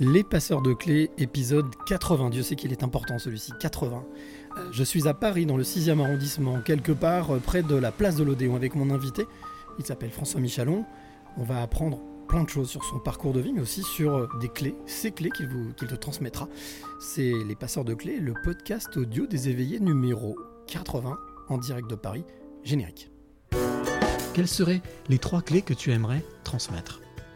Les passeurs de clés, épisode 80. Dieu sait qu'il est important celui-ci, 80. Euh, Je suis à Paris, dans le 6e arrondissement, quelque part euh, près de la place de l'Odéon, avec mon invité. Il s'appelle François Michalon. On va apprendre plein de choses sur son parcours de vie, mais aussi sur euh, des clés, ces clés qu'il qu'il te transmettra. C'est Les Passeurs de Clés, le podcast audio des éveillés numéro 80, en direct de Paris, générique. Quelles seraient les trois clés que tu aimerais transmettre?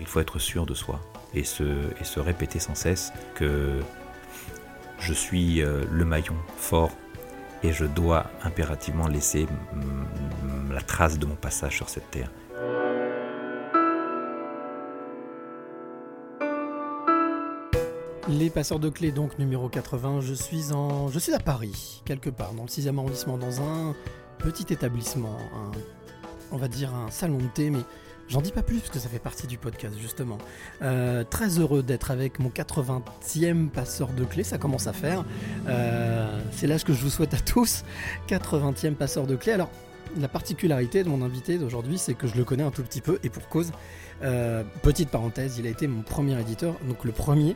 Il faut être sûr de soi et se, répéter sans cesse que je suis euh, le maillon fort et je dois impérativement laisser la trace de mon passage sur cette terre. Les passeurs de clés, donc numéro 80. Je suis, en... je suis à Paris, quelque part, dans le 6e arrondissement, dans un petit établissement, un- on va dire un salon de thé, mais j'en dis pas plus parce que ça fait partie du podcast, justement. Euh, très heureux d'être avec mon 80e passeur de clés, ça commence à faire. Euh, C'est l'âge que je vous souhaite à tous, 80e passeur de clés. Alors, la particularité de mon invité d'aujourd'hui, c'est que je le connais un tout petit peu, et pour cause. Euh, petite parenthèse, il a été mon premier éditeur, donc le premier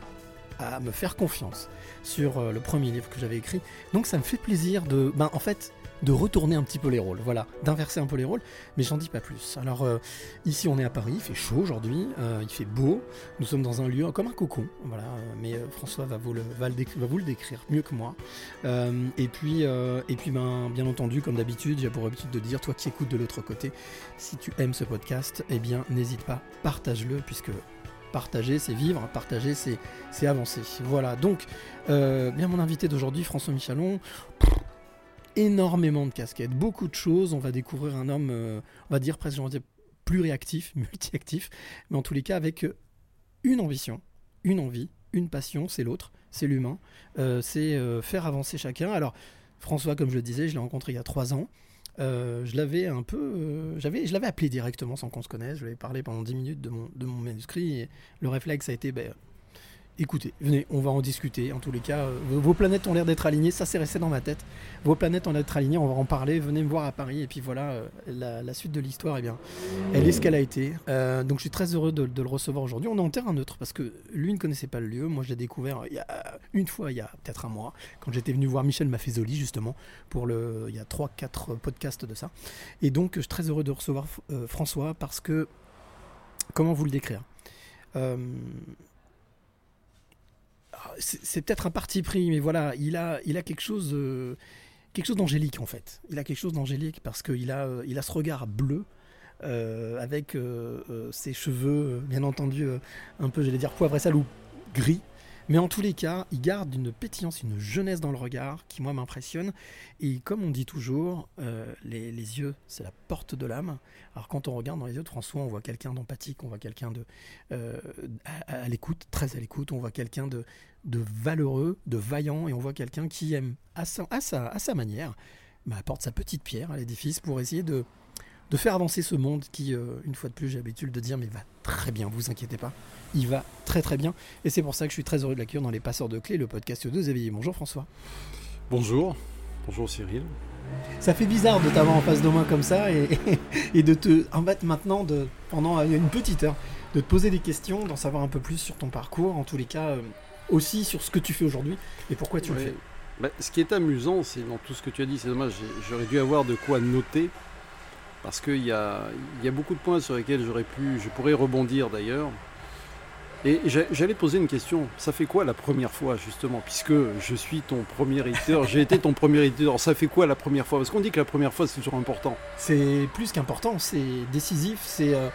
à me faire confiance sur euh, le premier livre que j'avais écrit. Donc ça me fait plaisir de, ben, en fait, de retourner un petit peu les rôles, voilà, d'inverser un peu les rôles, mais j'en dis pas plus. Alors euh, ici on est à Paris, il fait chaud aujourd'hui, euh, il fait beau, nous sommes dans un lieu comme un cocon, voilà, euh, mais François va vous, le, décrire mieux que moi. Et puis, et ben, bien entendu, comme d'habitude, j'ai pour habitude de dire, toi qui écoutes de l'autre côté, si tu aimes ce podcast, eh bien n'hésite pas, partage-le, puisque partager c'est vivre, partager c'est avancer. Voilà, donc, bien mon invité d'aujourd'hui, François Michalon, énormément de casquettes, beaucoup de choses. On va découvrir un homme, euh, on va dire presque, pluriactif, multiactif, mais en tous les cas avec euh, une ambition, une envie, une passion, c'est l'autre, c'est l'humain, euh, c'est faire avancer chacun. Alors, François, comme je le disais, je l'ai rencontré il y a trois ans. Je l'avais un peu, j'avais, je l'avais appelé directement sans qu'on se connaisse. Je lui ai parlé pendant 10 minutes de mon, de mon manuscrit. Et le réflexe a été, ben, écoutez, venez, on va en discuter. En tous les cas, euh, vos- planètes ont l'air d'être alignées. Ça, c'est resté dans ma tête. Vos planètes ont l'air d'être alignées. On va en parler. Venez me voir à Paris. Et puis voilà, euh, la, suite de l'histoire, eh bien, elle est ce qu'elle a été. Euh, donc, je suis très heureux de, le recevoir aujourd'hui. On est en terrain neutre parce que lui ne connaissait pas le lieu. Moi, je l'ai découvert il y a une fois, il y a peut-être un mois, quand j'étais venu voir Michel Maffezoli, justement, pour le, il y a 3-4 podcasts de ça. Et donc, je suis très heureux de recevoir François parce que, comment vous le décrire? C'est peut-être un parti pris, mais voilà, il a, il a quelque chose, euh, d'angélique en fait. Il a quelque chose d'angélique parce qu'il a, euh, il a ce regard bleu euh, avec ses cheveux, bien entendu, un peu, j'allais dire poivre et gris. Mais en tous les cas, il garde une pétillance, une jeunesse dans le regard qui, moi, m'impressionne. Et comme on dit toujours, euh, les, yeux, c'est la porte de l'âme. Alors quand on regarde dans les yeux de François, on voit quelqu'un d'empathique, on voit quelqu'un de euh, à, à l'écoute, très à l'écoute, on voit quelqu'un de, de valeureux, de vaillant, et on voit quelqu'un qui aime à sa, à sa, à sa manière, bah, apporte sa petite pierre à l'édifice pour essayer de, de faire avancer ce monde qui, euh, une fois de plus, j'ai l'habitude de dire, mais va très bien, vous inquiétez pas, il va très très bien. Et c'est pour ça que je suis très heureux de l'accueillir dans Les Passeurs de Clés, le podcast de éveillés. Bonjour François. Bonjour, bonjour Cyril. Ça fait bizarre de t'avoir en face de moi comme ça et, et de te en fait maintenant de pendant une petite heure de te poser des questions, d'en savoir un peu plus sur ton parcours, en tous les cas euh, aussi sur ce que tu fais aujourd'hui et pourquoi tu le fais. Bah, ce qui est amusant, c'est dans tout ce que tu as dit, c'est dommage, j'aurais dû avoir de quoi noter, parce qu'il y a, beaucoup de points sur lesquels j'aurais pu, je pourrais rebondir d'ailleurs. Et j'a- j'allais poser une question, ça fait quoi la première fois justement, puisque je suis ton premier éditeur, j'ai été ton premier éditeur, ça fait quoi la première fois? Parce qu'on dit que la première fois c'est toujours important. C'est plus qu'important, c'est décisif, euh,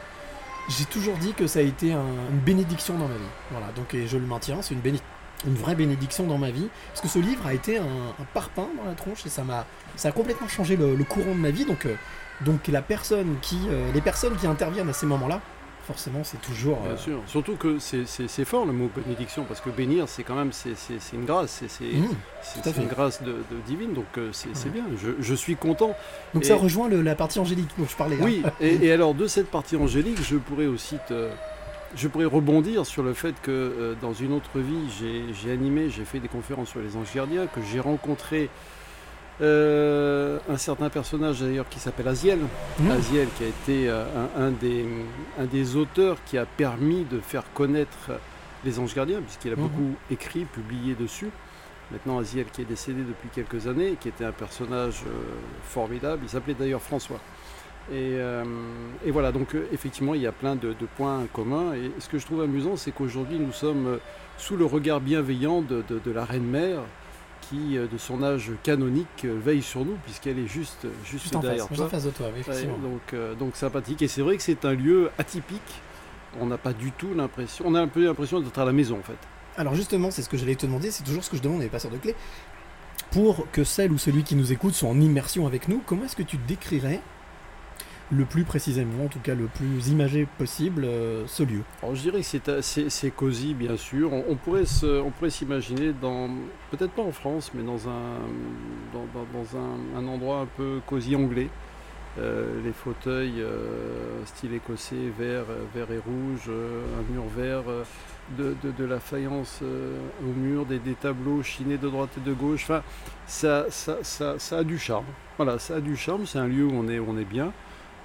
j'ai toujours dit que ça a été un- une bénédiction dans ma vie. Voilà, donc et je le maintiens, c'est une vraie bénédiction dans ma vie parce que ce livre a été un, un parpaing dans la tronche et ça m'a ça a complètement changé le, le courant de ma vie donc euh, donc la personne qui euh, les personnes qui interviennent à ces moments-là forcément, c'est toujours. Bien euh, sûr. Surtout que c'est- fort le mot bénédiction, parce que bénir, c'est quand même c'est une grâce, c'est c'est- mmh. une grâce de, de divine, donc euh, c'est bien. Je, je suis content. Donc Et- ça rejoint le- la partie angélique dont je parlais. hein. Oui, et, et alors de cette partie angélique, je pourrais aussi te, je pourrais rebondir sur le fait que euh, dans une autre vie, j'ai j'ai animé, j'ai fait des conférences sur les anges gardiens, que j'ai rencontré euh, un certain personnage d'ailleurs qui s'appelle Aziel. Mmh. Aziel qui a été euh, un, un des, un des auteurs qui a permis de faire connaître les anges gardiens, puisqu'il a Mhm. beaucoup écrit, publié dessus. Maintenant, Aziel qui est décédé depuis quelques années, qui était un personnage euh, formidable, il s'appelait d'ailleurs François. Et, et voilà, donc effectivement, il y a plein de, de points communs. Et ce que je trouve amusant, c'est qu'aujourd'hui, nous sommes sous le regard bienveillant de, de- de la Reine-Mère, qui, euh, de son âge canonique, euh, veille sur nous, puisqu'elle est juste, juste, Juste en face, derrière toi. en face de toi, Ouais, donc, euh, donc sympathique. Et c'est vrai que c'est un lieu atypique. On n'a pas du tout l'impression. On a un peu l'impression d'être à la maison en fait. Alors justement, c'est ce que j'allais te demander, c'est toujours ce que je demande aux passeurs de clés. Pour que celle ou celui qui nous écoute soit en immersion avec nous, comment est-ce que tu décrirais le plus précisément, en tout cas le plus imagé possible, euh, ce lieu je dirais que c'est assez- c'est cosy bien sûr. On, pourrait s'imaginer dans peut-être pas en France, mais dans un endroit un peu cosy anglais. Euh, les fauteuils euh, style écossais, vert, euh, vert et rouge, euh, un mur vert, euh, de, la faïence euh, au mur, des, tableaux chinés de droite et de gauche. Enfin, ça, ça, ça, ça a du charme. Voilà, ça a du charme. C'est un lieu où on est bien.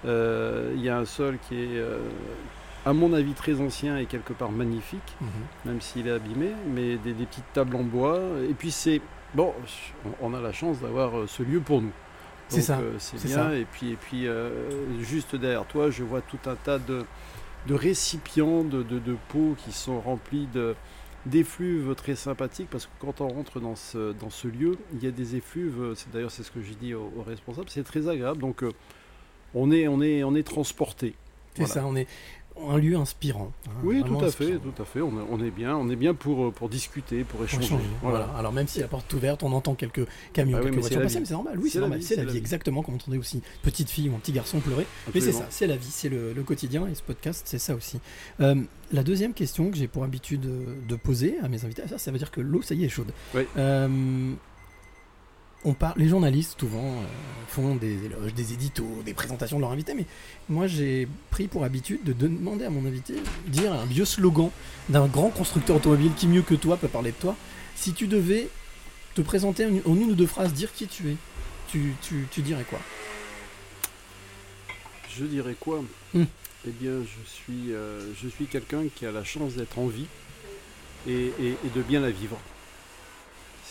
Euh, Il y a un sol qui est, euh, à mon avis, très ancien et quelque part magnifique, même s'il est abîmé, mais des, des petites tables en bois. Et puis c'est bon, on a la chance d'avoir euh, ce lieu pour nous. C'est ça, euh, c'est c'est bien. ça. Et puis, et puis euh, juste derrière toi, je vois tout un tas de, de récipients, de, de, de pots qui sont remplis de d'effluves très sympathiques parce que quand on rentre dans ce, dans ce lieu, il y a des effluves, c'est d'ailleurs c'est ce que j'ai dit aux, aux responsables, c'est très agréable. Donc euh, on est, on est, on est transporté. C'est Voilà. ça, on est un lieu inspirant. hein, Oui, tout à fait, tout à fait. On est, on est bien, on est bien pour, euh, pour discuter, pour échanger. Voilà. voilà. Alors même si la porte est ouverte, on entend quelques camions, Ah quelques voitures passer, mais c'est normal. Oui, C'est normal. vie, C'est la vie, exactement comme on entendait aussi une petite fille ou un petit garçon pleurer. Mais c'est ça, c'est la vie, c'est le, le quotidien et ce podcast, c'est ça aussi. Euh, la deuxième question que j'ai pour habitude de, de poser à mes invités, ça, ça veut dire que l'eau, ça y est, est chaude. Oui. Euh, on parle, les journalistes souvent euh, font des éloges, des éditos, des présentations de leurs invités, mais moi j'ai pris pour habitude de demander à mon invité de dire un vieux slogan d'un grand constructeur automobile qui mieux que toi peut parler de toi. Si tu devais te présenter en une ou deux phrases, dire qui tu es, tu, tu, tu dirais quoi? Je dirais quoi? Hmm. Eh bien, je suis, euh, je suis quelqu'un qui a la chance d'être en vie et, et- et de bien la vivre.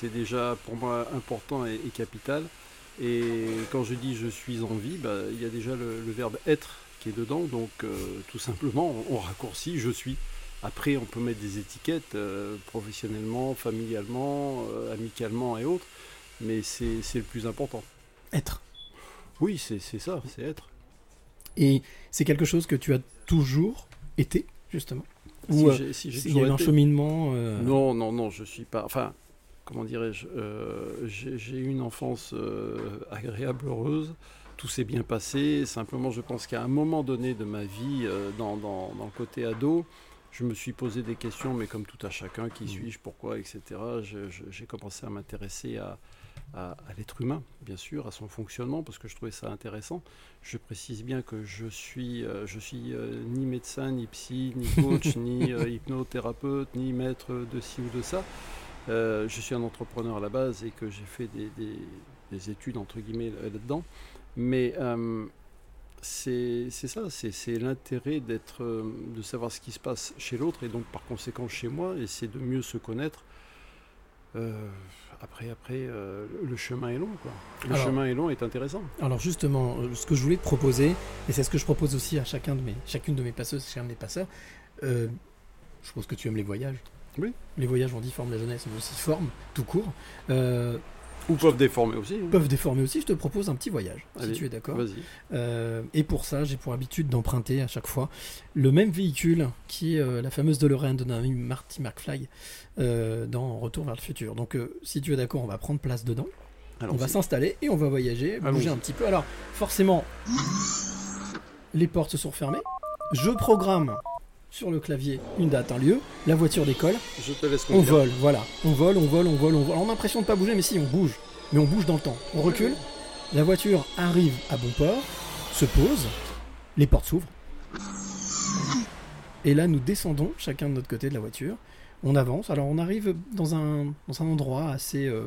C'est déjà pour moi important et, et capital. Et quand je dis je suis en vie, bah, il y a déjà le, le verbe être qui est dedans. Donc, euh, tout simplement, on, on raccourcit je suis. Après, on peut mettre des étiquettes euh, professionnellement, familialement, euh, amicalement et autres. Mais c'est le plus important. Être. Oui, c'est ça, c'est être. Et c'est quelque chose que tu as toujours été, justement? Si Ou euh, j'ai- si il y a un cheminement euh, Non, non, non, je suis pas. Enfin, comment dirais-je euh, J'ai eu une enfance euh, agréable, heureuse. Tout s'est bien passé. Simplement, je pense qu'à un moment donné de ma vie, euh, dans, dans- dans le côté ado, je me suis posé des questions, mais comme tout à chacun, qui suis-je, pourquoi, etc. J'ai commencé à m'intéresser à, à- à l'être humain, bien sûr, à son fonctionnement, parce que je trouvais ça intéressant. Je précise bien que je suis, euh, je suis euh, ni médecin, ni psy, ni coach, ni euh, hypnothérapeute, ni maître de ci ou de ça. Euh, je suis un entrepreneur à la base et que j'ai fait des, des- des études entre guillemets là- là-dedans. Mais euh, c'est ça, c'est l'intérêt d'être, euh, de savoir ce qui se passe chez l'autre et donc par conséquent chez moi, et c'est de mieux se connaître. Euh, après, après, euh, le chemin est long, quoi. Le Alors- chemin est long est intéressant. Alors justement, ce que je voulais te proposer, et c'est ce que je propose aussi à chacun de mes, chacune de mes passeuses, chacun de mes passeurs, euh, je suppose que tu aimes les voyages. Oui. Les voyages, on dit forment la jeunesse, mais aussi forment, tout court. Euh, Ou peuvent déformer aussi. hein. peuvent déformer aussi. Je te propose un petit voyage, Allez, si tu es d'accord. Vas-y. Euh, et pour ça, j'ai pour habitude d'emprunter à chaque fois le même véhicule qui est euh, la fameuse DeLorean de notre Marty McFly euh, dans Retour vers le futur. Donc, si tu es d'accord, on va prendre place dedans. on va s'installer et on va voyager, bouger un petit peu. Alors, forcément, les portes se sont fermées. Je programme sur le clavier une date, un lieu, la voiture décolle, Je te laisse on conduire. vole, voilà. On vole, on vole, on vole, on vole. On a l'impression de pas bouger, mais si, on bouge. Mais on bouge dans le temps. On recule, la voiture arrive à bon port, se pose, les portes s'ouvrent. Et là, nous descendons chacun de notre côté de la voiture. On avance. Alors, on arrive dans un, dans un endroit assez, euh,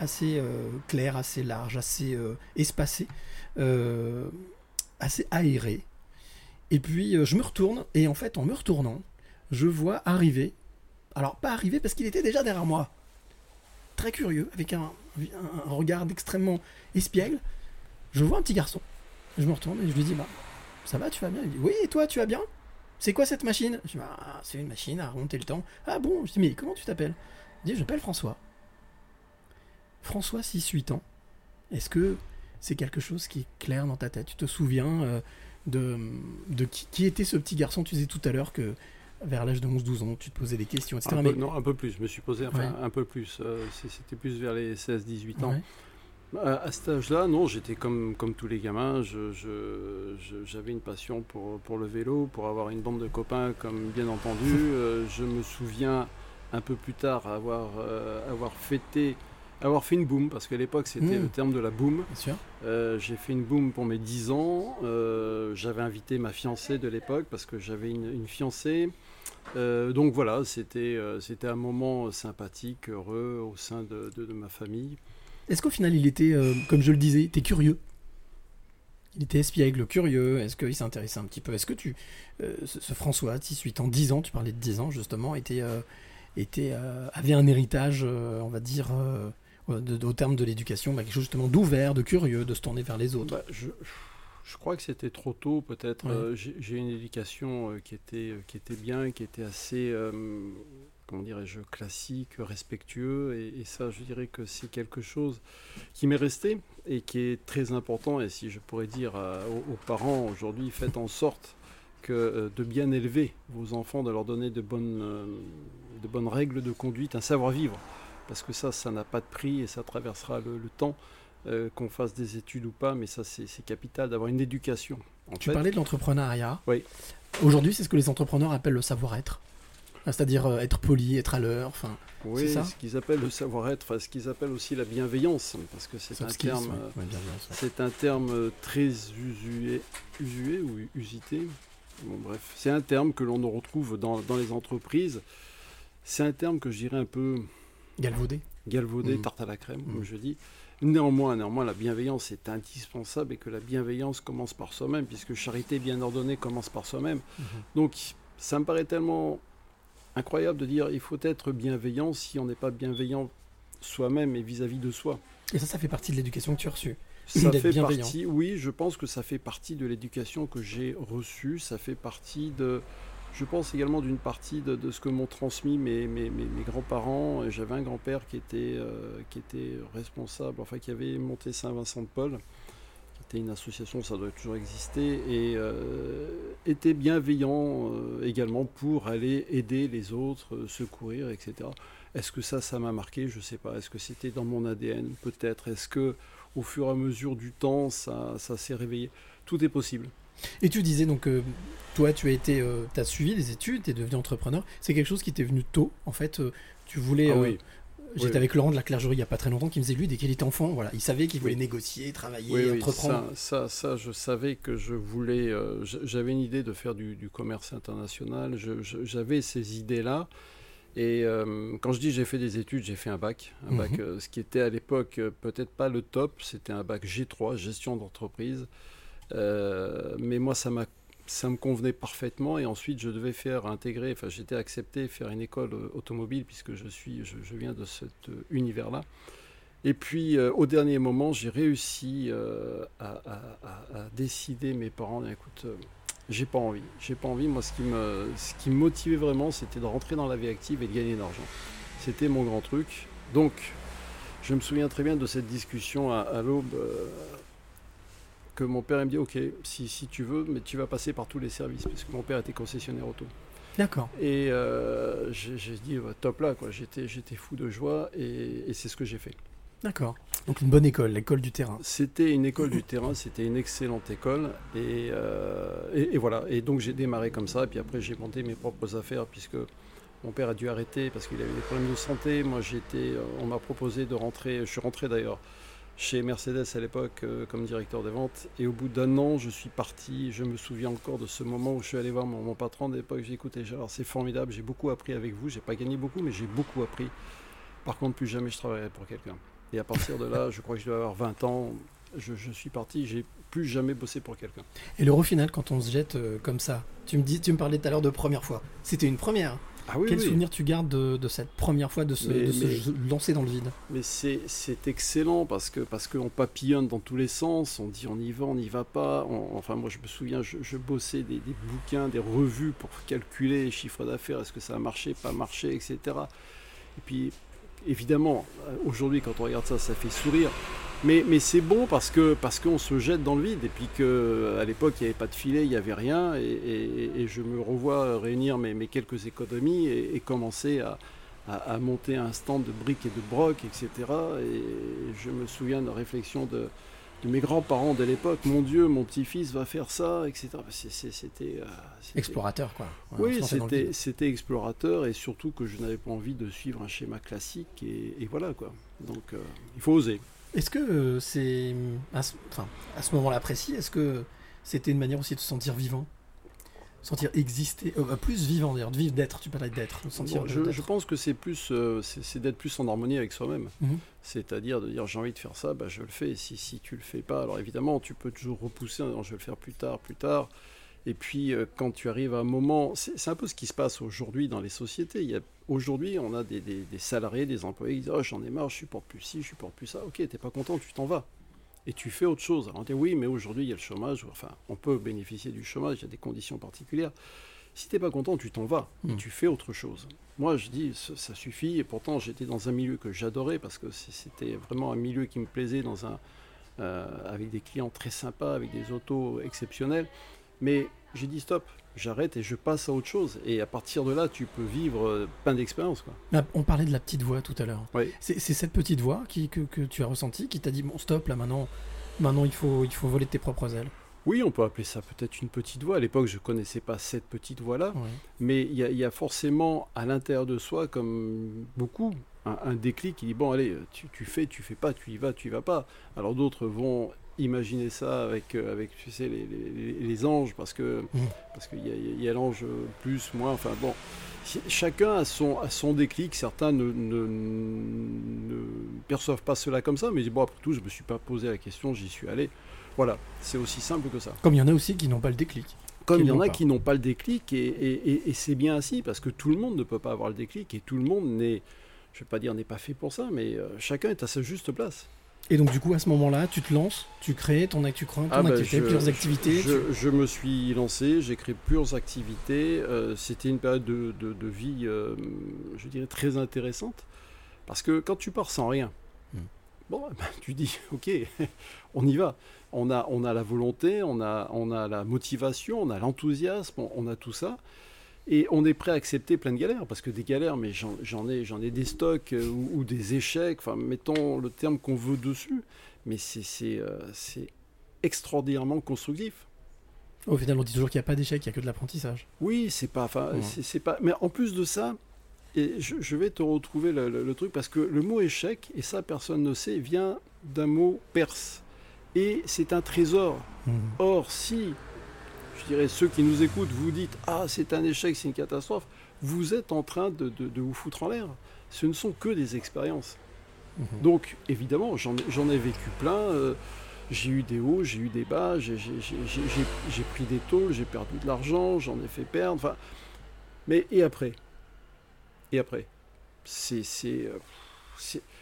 assez euh, clair, assez large, assez euh, espacé, assez aéré. Et puis, euh, je me retourne, et en fait, en me retournant, je vois arriver. Alors, pas arriver parce qu'il était déjà derrière moi. Très curieux, avec un, regard extrêmement espiègle. Je vois un petit garçon. Je me retourne et je lui dis Bah, ça va, tu vas bien? Il dit Oui, et toi, tu vas bien? C'est quoi cette machine? Je dis Bah, c'est une machine à remonter le temps. Ah bon? Je dis Mais comment tu t'appelles? Il dit Je m'appelle François. François, 6-8 ans. Est-ce que c'est quelque chose qui est clair dans ta tête? Tu te souviens euh, de, de qui, qui était ce petit garçon Tu disais tout à l'heure que vers l'âge de 11-12 ans, tu te posais des questions, etc. Un Mais- peu, non, un peu plus. Je me suis posé enfin, Ouais. un peu plus. Euh, C'était plus vers les 16-18 ans. Ouais. À, à cet âge-là, non, j'étais comme, comme tous les gamins. je- je- je- J'avais une passion pour, pour le vélo, pour avoir une bande de copains, comme bien entendu. Euh, je me souviens un peu plus tard avoir, euh, avoir fêté, avoir fait une boom, parce qu'à l'époque c'était Mm. le terme de la boom. Euh, j'ai fait une boom pour mes 10 ans. Euh, j'avais invité ma fiancée de l'époque parce que j'avais une, une fiancée. Euh, donc voilà, c'était euh, c'était un moment sympathique, heureux au sein de, de- de ma famille. Est-ce qu'au final, il était, comme je le disais, était curieux? Il était espiègle, curieux. Est-ce qu'il s'intéressait un petit peu? Est-ce que tu, ce, ce François, 18 ans, 10 ans, tu parlais de 10 ans justement, était, était, avait un héritage, on va dire, de- de- au terme de l'éducation, bah, quelque chose justement d'ouvert, de curieux, de se tourner vers les autres. Bah, je, je crois que c'était trop tôt, peut-être. Ouais. Euh, J'ai une éducation euh, qui, était, euh, qui était bien, qui était assez, euh, comment dirais-je, classique, respectueux. Et, et ça, je dirais que c'est quelque chose qui m'est resté et qui est très important. Et si je pourrais dire aux, aux parents aujourd'hui, faites en sorte que, de bien élever vos enfants, de leur donner de bonnes, de bonnes règles de conduite, un savoir-vivre. Parce que ça, ça n'a pas de prix et ça traversera le, le temps euh, qu'on fasse des études ou pas, mais ça c'est capital d'avoir une éducation. En Tu fait. parlais de l'entrepreneuriat. Oui. Aujourd'hui, c'est ce que les entrepreneurs appellent le savoir-être. C'est-à-dire euh, être poli, être à l'heure. Enfin, Oui, c'est ça ce qu'ils appellent le savoir-être, enfin, ce qu'ils appellent aussi la bienveillance, parce que c'est un skills, terme. euh. C'est un terme très usué, usué ou usité. Bon, bref, c'est un terme que l'on retrouve dans, dans les entreprises. C'est un terme que je dirais un peu Galvaudé. galvaudé, Mm. tarte à la crème, Mm. comme je dis. Néanmoins, néanmoins, la bienveillance est indispensable et que la bienveillance commence par soi-même, puisque charité bien ordonnée commence par soi-même. Mhm. Donc, ça me paraît tellement incroyable de dire il faut être bienveillant si on n'est pas bienveillant soi-même et vis-à-vis de soi. Et ça, ça fait partie de l'éducation que tu as reçue. Ça fait partie, oui, je pense que ça fait partie de l'éducation que j'ai reçue. Ça fait partie de, je pense également d'une partie de, ce que m'ont transmis mes, mes, grands-parents. J'avais un grand-père qui était, euh, qui était responsable, enfin qui avait monté Saint-Vincent-de-Paul, qui était une association, ça doit toujours exister, et euh, était bienveillant euh, également pour aller aider les autres, secourir, etc. Est-ce que ça, ça m'a marqué? Je ne sais pas. Est-ce que c'était dans mon ADN Peut-être. Est-ce que au fur et à mesure du temps, ça s'est réveillé? Tout est possible. Et tu disais donc, euh, toi, tu as été, euh, as suivi des études, tu es devenu entrepreneur. C'est quelque chose qui t'est venu tôt, en fait. euh, tu voulais. Ah euh, oui. J'étais Oui. avec Laurent de la Clergerie il n'y a pas très longtemps qui me disait lui dès qu'il était enfant, voilà, il savait qu'il voulait Oui. négocier, travailler, Oui, oui, entreprendre. ça, ça, ça, je savais que je voulais. euh, J'avais une idée de faire du, du commerce international. J'avais ces idées-là. Et euh, quand je dis j'ai fait des études, j'ai fait un bac. Un Mhm. bac euh, ce qui était à l'époque euh, peut-être pas le top, c'était un bac G3, gestion d'entreprise. Euh, mais moi, ça ça me convenait parfaitement et ensuite je devais faire intégrer, enfin j'étais accepté faire une école euh, automobile puisque je suis, je, viens de cet euh, univers-là. Et puis au dernier moment, j'ai réussi à, décider mes parents, écoute, j'ai pas envie, j'ai pas envie. Moi, ce qui me, ce qui motivait vraiment, c'était de rentrer dans la vie active et de gagner de l'argent. C'était mon grand truc. Donc, je me souviens très bien de cette discussion à l'aube. Que mon père il me dit ok si, si tu veux mais tu vas passer par tous les services parce que mon père était concessionnaire auto D'accord. et euh, j'ai dit bah, top là quoi j'étais j'étais fou de joie et, et c'est ce que j'ai fait D'accord. Donc une bonne école, l'école du terrain. C'était une école du terrain, c'était une excellente école. Et, euh, et- et voilà. Et donc j'ai démarré comme ça. Et puis après, j'ai monté mes propres affaires puisque mon père a dû arrêter parce qu'il avait des problèmes de santé. Moi, j'étais, euh, on m'a proposé de rentrer. Je suis rentré d'ailleurs chez Mercedes à l'époque euh, comme directeur des ventes. Et au bout d'un an, je suis parti. Je me souviens encore de ce moment où je suis allé voir mon, patron de l'époque. J'ai écoutez, Gérard, c'est formidable. J'ai beaucoup appris avec vous. J'ai pas gagné beaucoup, mais j'ai beaucoup appris. Par contre, plus jamais je travaillerai pour quelqu'un. Et à partir de là, je crois que je dois avoir 20 ans. Je, je suis parti, j'ai plus jamais bossé pour quelqu'un. Et le au final, quand on se jette euh, comme ça, tu me dis, tu me parlais tout à l'heure de première fois. C'était une première. Ah oui, Quel oui. souvenir tu gardes de, de cette première fois de se, Mais- de se mais- je- lancer dans le vide? Mais c'est excellent parce que parce qu'on papillonne dans tous les sens. On dit on y va, on n'y va pas. On- enfin, moi, je me souviens, je, je bossais des, des bouquins, des revues pour calculer les chiffres d'affaires. Est-ce que ça a marché, pas marché, etc. Et puis, évidemment, euh, aujourd'hui, quand on regarde ça, ça fait sourire. Mais, mais c'est bon parce que parce qu'on se jette dans le vide et puis que à l'époque il n'y avait pas de filet, il n'y avait rien et, et- et je me revois réunir mes, mes quelques économies et, et commencer à, à, à monter un stand de briques et de broc, etc. Et je me souviens de la réflexion de, de mes grands-parents de l'époque. Mon Dieu, mon petit-fils va faire ça, etc. C'était euh, c'était- Explorateur, quoi. Ouais, oui, c'était explorateur et surtout que je n'avais pas envie de suivre un schéma classique et, et voilà quoi. Donc euh, il faut oser. Est-ce que euh, c'est. À ce, enfin, à ce moment-là précis, est-ce que c'était une manière aussi de se sentir vivant? Sentir exister. euh, euh, plus vivant d'ailleurs, de vivre, d'être, tu parlais d'être. de sentir Bon, je, je pense que c'est plus, euh, c'est c'est d'être plus en harmonie avec soi-même. Mhm. C'est-à-dire de dire j'ai envie de faire ça, bah, je le fais. Si, si tu le fais pas, alors évidemment tu peux toujours repousser en disant je vais le faire plus tard, plus tard. Et puis euh, quand tu arrives à un moment, c'est un peu ce qui se passe aujourd'hui dans les sociétés. Aujourd'hui on a des, des- des salariés, des employés qui disent oh, j'en ai marre, je supporte plus ci, je supporte plus ça. Ok, t'es pas content, tu t'en vas. Et tu fais autre chose. Alors on dit oui, mais aujourd'hui il y a le chômage. Enfin, on peut bénéficier du chômage, il y a des conditions particulières. Si t'es pas content, tu t'en vas et Mm. tu fais autre chose. Moi, je dis, ça, suffit. Et pourtant, j'étais dans un milieu que j'adorais parce que c'était vraiment un milieu qui me plaisait, dans un, euh, avec des clients très sympas, avec des autos exceptionnels. Mais j'ai dit stop, j'arrête et je passe à autre chose. Et à partir de là, tu peux vivre euh, plein d'expériences. On parlait de la petite voix tout à l'heure. Oui. C'est cette petite voix qui, que, que tu as ressentie qui t'a dit bon stop là maintenant, maintenant il faut, il faut voler de tes propres ailes. Oui, on peut appeler ça peut-être une petite voix. À l'époque, je ne connaissais pas cette petite voix-là. Mais il y, a- il y a forcément à l'intérieur de soi, comme beaucoup, un, un déclic qui dit bon, allez, tu, tu fais, tu fais pas, tu y vas, tu y vas pas. Alors d'autres vont imaginer ça avec, euh, avec tu sais, les, les- anges, parce que Mhm. parce qu'il y y a l'ange plus, moins, enfin bon. Chacun a son, a son déclic, certains ne, ne- ne perçoivent pas cela comme ça, mais bon, après tout, je ne me suis pas posé la question, j'y suis allé. Voilà, c'est aussi simple que ça. Comme il y en a aussi qui n'ont pas le déclic. Comme il y en a pas. qui n'ont pas le déclic, et, et- et- et c'est bien ainsi, parce que tout le monde ne peut pas avoir le déclic, et tout le monde n'est, je ne vais pas dire n'est pas fait pour ça, mais euh, chacun est à sa juste place. Et donc du coup à ce moment-là, tu te lances, tu crées ton, actu- ton Ah bah, activité, je- plusieurs activités. Je, je me suis lancé, j'ai créé plusieurs activités. euh, C'était une période de, de- de vie, euh, je dirais, très intéressante. Parce que quand tu pars sans rien, Mm. bon, eh ben, tu dis, ok, on y va. On a, on a la volonté, on a, on a la motivation, on a l'enthousiasme, on, on a tout ça. Et on est prêt à accepter plein de galères, parce que des galères, mais j'en ai, j'en ai des stocks euh, ou, ou des échecs, enfin, mettons le terme qu'on veut dessus, mais c'est euh, extraordinairement constructif. Au final, on dit toujours qu'il n'y a pas d'échec, il n'y a que de l'apprentissage. Oui, c'est pas, enfin, Ouais. c'est pas. Mais en plus de ça, et je, je vais te retrouver le, le- le truc parce que le mot échec, et ça personne ne sait, vient d'un mot perse, et c'est un trésor. Mhm. Or, si, je dirais, ceux qui nous écoutent, vous dites ah c'est un échec, c'est une catastrophe, vous êtes en train de, de- de vous foutre en l'air. Ce ne sont que des expériences. Mhm. Donc, évidemment, j'en ai, vécu plein. euh, j'ai eu des hauts, j'ai eu des bas, j'ai, pris des tôles, j'ai perdu de l'argent, j'en ai fait perdre. Enfin, mais et après? Et après? C'est, c'est, euh,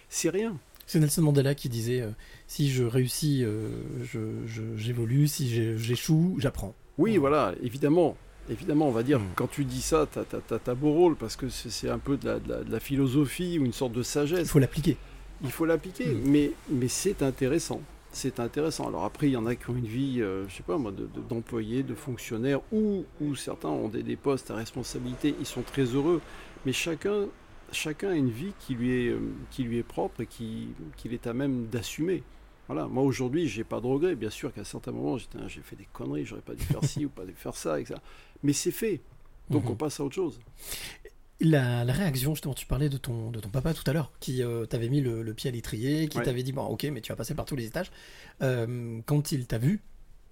c'est, rien. C'est Nelson Mandela qui disait euh, si je réussis, euh, je- je- j'évolue, si j'échoue, j'apprends. Oui, Ouais. voilà, évidemment. Évidemment, on va dire, Mm. quand tu dis ça, t'as, t'as beau rôle, parce que c'est, un peu de la, de la- de la philosophie ou une sorte de Il sagesse. faut l'appliquer. Il faut l'appliquer, Mm. mais, mais c'est intéressant. C'est intéressant. Alors après, il y en a qui ont une vie, euh, je sais pas moi, de- de- d'employés, de, fonctionnaires, ou, ou certains ont des, des postes à responsabilité, ils sont très heureux. Mais chacun chacun a une vie qui lui est, euh, qui lui est propre et qui- qu'il est à même d'assumer. Voilà, moi aujourd'hui, j'ai pas de regrets. Bien sûr qu'à certains moments, j'étais, j'ai fait des conneries, j'aurais pas dû faire ci ou pas dû faire ça, etc. Mais c'est fait. Donc Mhm. on passe à autre chose. La, la réaction, justement, tu parlais de ton, de ton papa tout à l'heure, qui euh, t'avait mis le, le pied à l'étrier, qui Ouais. t'avait dit, bon, ok, mais tu vas passer par tous les étages. Euh, quand il t'a vu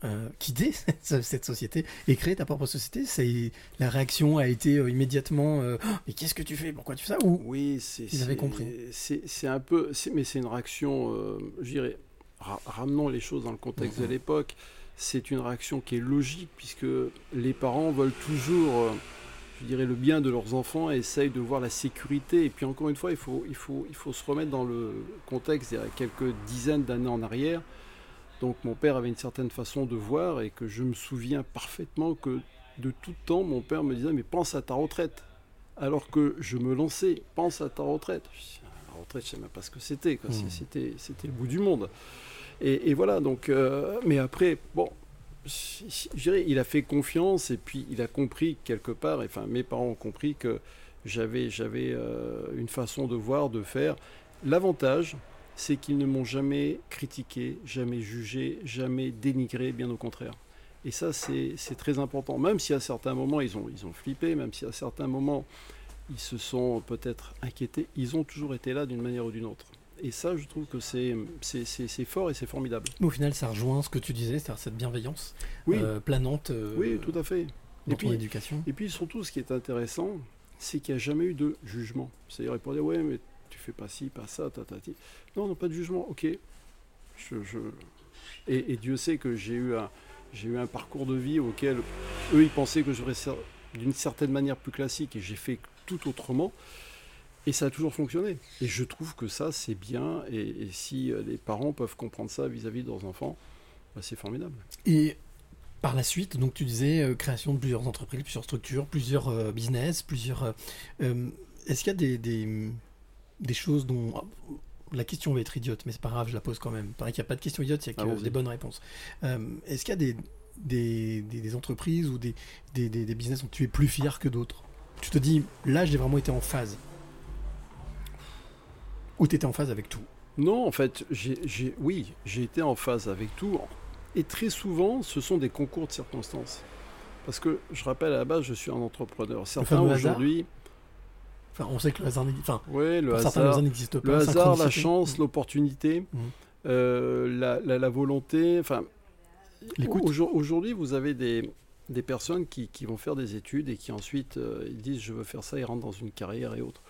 euh, quitter cette société et créer ta propre société, c'est la réaction a été immédiatement, Oh, mais qu'est-ce que tu fais? Pourquoi tu fais ça? Ou Oui, c'est. Ils avaient compris? C'est un peu. Mais c'est une réaction, je dirais, ra- ramenons les choses dans le contexte Mhm. de l'époque. C'est une réaction qui est logique puisque les parents veulent toujours, euh, je dirais, le bien de leurs enfants et essayent de voir la sécurité. Et puis encore une fois, il faut, il faut, il faut se remettre dans le contexte il y a quelques dizaines d'années en arrière. Donc mon père avait une certaine façon de voir et que je me souviens parfaitement que de tout temps, mon père me disait mais pense à ta retraite. Alors que je me lançais, pense à ta retraite. Je dis, Retraite, je ne sais même pas ce que c'était. Mhm. C'était, c'était le bout du monde. Et, et voilà, donc, euh, mais après, bon, je je dirais, il a fait confiance et puis il a compris quelque part, enfin mes parents ont compris que j'avais, j'avais euh, une façon de voir, de faire. L'avantage, c'est qu'ils ne m'ont jamais critiqué, jamais jugé, jamais dénigré, bien au contraire. Et ça, c'est c'est très important. Même si à certains moments, ils ont, ils ont flippé, même si à certains moments, ils se sont peut-être inquiétés, ils ont toujours été là d'une manière ou d'une autre. Et ça, je trouve que c'est fort et c'est formidable. Mais au final, ça rejoint ce que tu disais, c'est-à-dire cette bienveillance Oui, euh, planante euh, oui, tout à fait. dans Et ton puis- éducation. Et puis surtout, ce qui est intéressant, c'est qu'il n'y a jamais eu de jugement. C'est-à-dire, ils pourraient dire, ouais, mais tu fais pas ci, pas ça, ta, ta, ti. Non, non, pas de jugement, ok. Je, je- Et, et Dieu sait que j'ai eu, un, j'ai eu un parcours de vie auquel eux, ils pensaient que j'aurais cer- d'une certaine manière plus classique et j'ai fait tout autrement. Et ça a toujours fonctionné. Et je trouve que ça, c'est bien. Et, et si euh, les parents peuvent comprendre ça vis-à-vis de leurs enfants, bah, c'est formidable. Et par la suite, donc tu disais euh, création de plusieurs entreprises, plusieurs structures, plusieurs euh, business, plusieurs. euh, Est-ce qu'il y a des, des, des choses dont ah, la question va être idiote, mais c'est pas grave, je la pose quand même. Il paraît qu'il n'y a pas de questions idiotes, il y a que Allons-y. des bonnes réponses. Est-ce qu'il y a des, entreprises ou des business dont tu es plus fier que d'autres? Tu te dis, là, j'ai vraiment été en phase. Ou tu étais en phase avec tout Non, en fait, j'ai, j'ai- oui, j'ai été en phase avec tout. Et très souvent, ce sont des concours de circonstances. Parce que je rappelle à la base, je suis un entrepreneur. Certains aujourd'hui, Enfin, on sait que le hasard n'existe enfin, ouais, le hasard, n'existe pas. le hasard, la chance, l'opportunité, Mhm. euh, la, la- la volonté. Enfin, aujourd'hui, vous avez des, des personnes qui, qui vont faire des études et qui ensuite euh, ils disent je veux faire ça, ils rentrent dans une carrière et autres.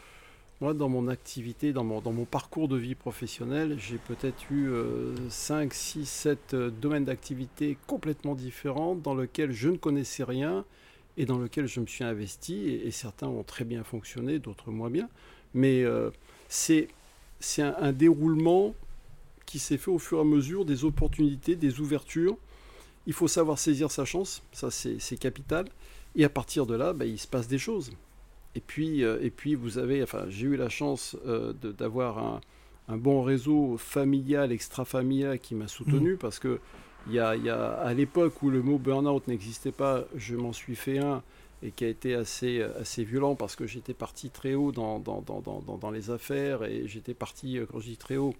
Moi, dans mon activité, dans mon, dans mon parcours de vie professionnelle, j'ai peut-être eu 5, 6, 7 domaines d'activité complètement différents dans lesquels je ne connaissais rien et dans lesquels je me suis investi. Et, et certains ont très bien fonctionné, d'autres moins bien. Mais euh, c'est un déroulement qui s'est fait au fur et à mesure des opportunités, des ouvertures. Il faut savoir saisir sa chance, ça c'est capital. Et à partir de là, bah, il se passe des choses. Et puis, euh, et puis vous avez, enfin, j'ai eu la chance euh, d'avoir un, un bon réseau familial, extra-familial qui m'a soutenu parce que il y a, y a- à l'époque où le mot burn-out n'existait pas, je m'en suis fait un et qui a été assez, assez violent parce que j'étais parti très haut dans, dans, dans, dans, dans- dans les affaires et j'étais parti, euh, quand je dis très haut,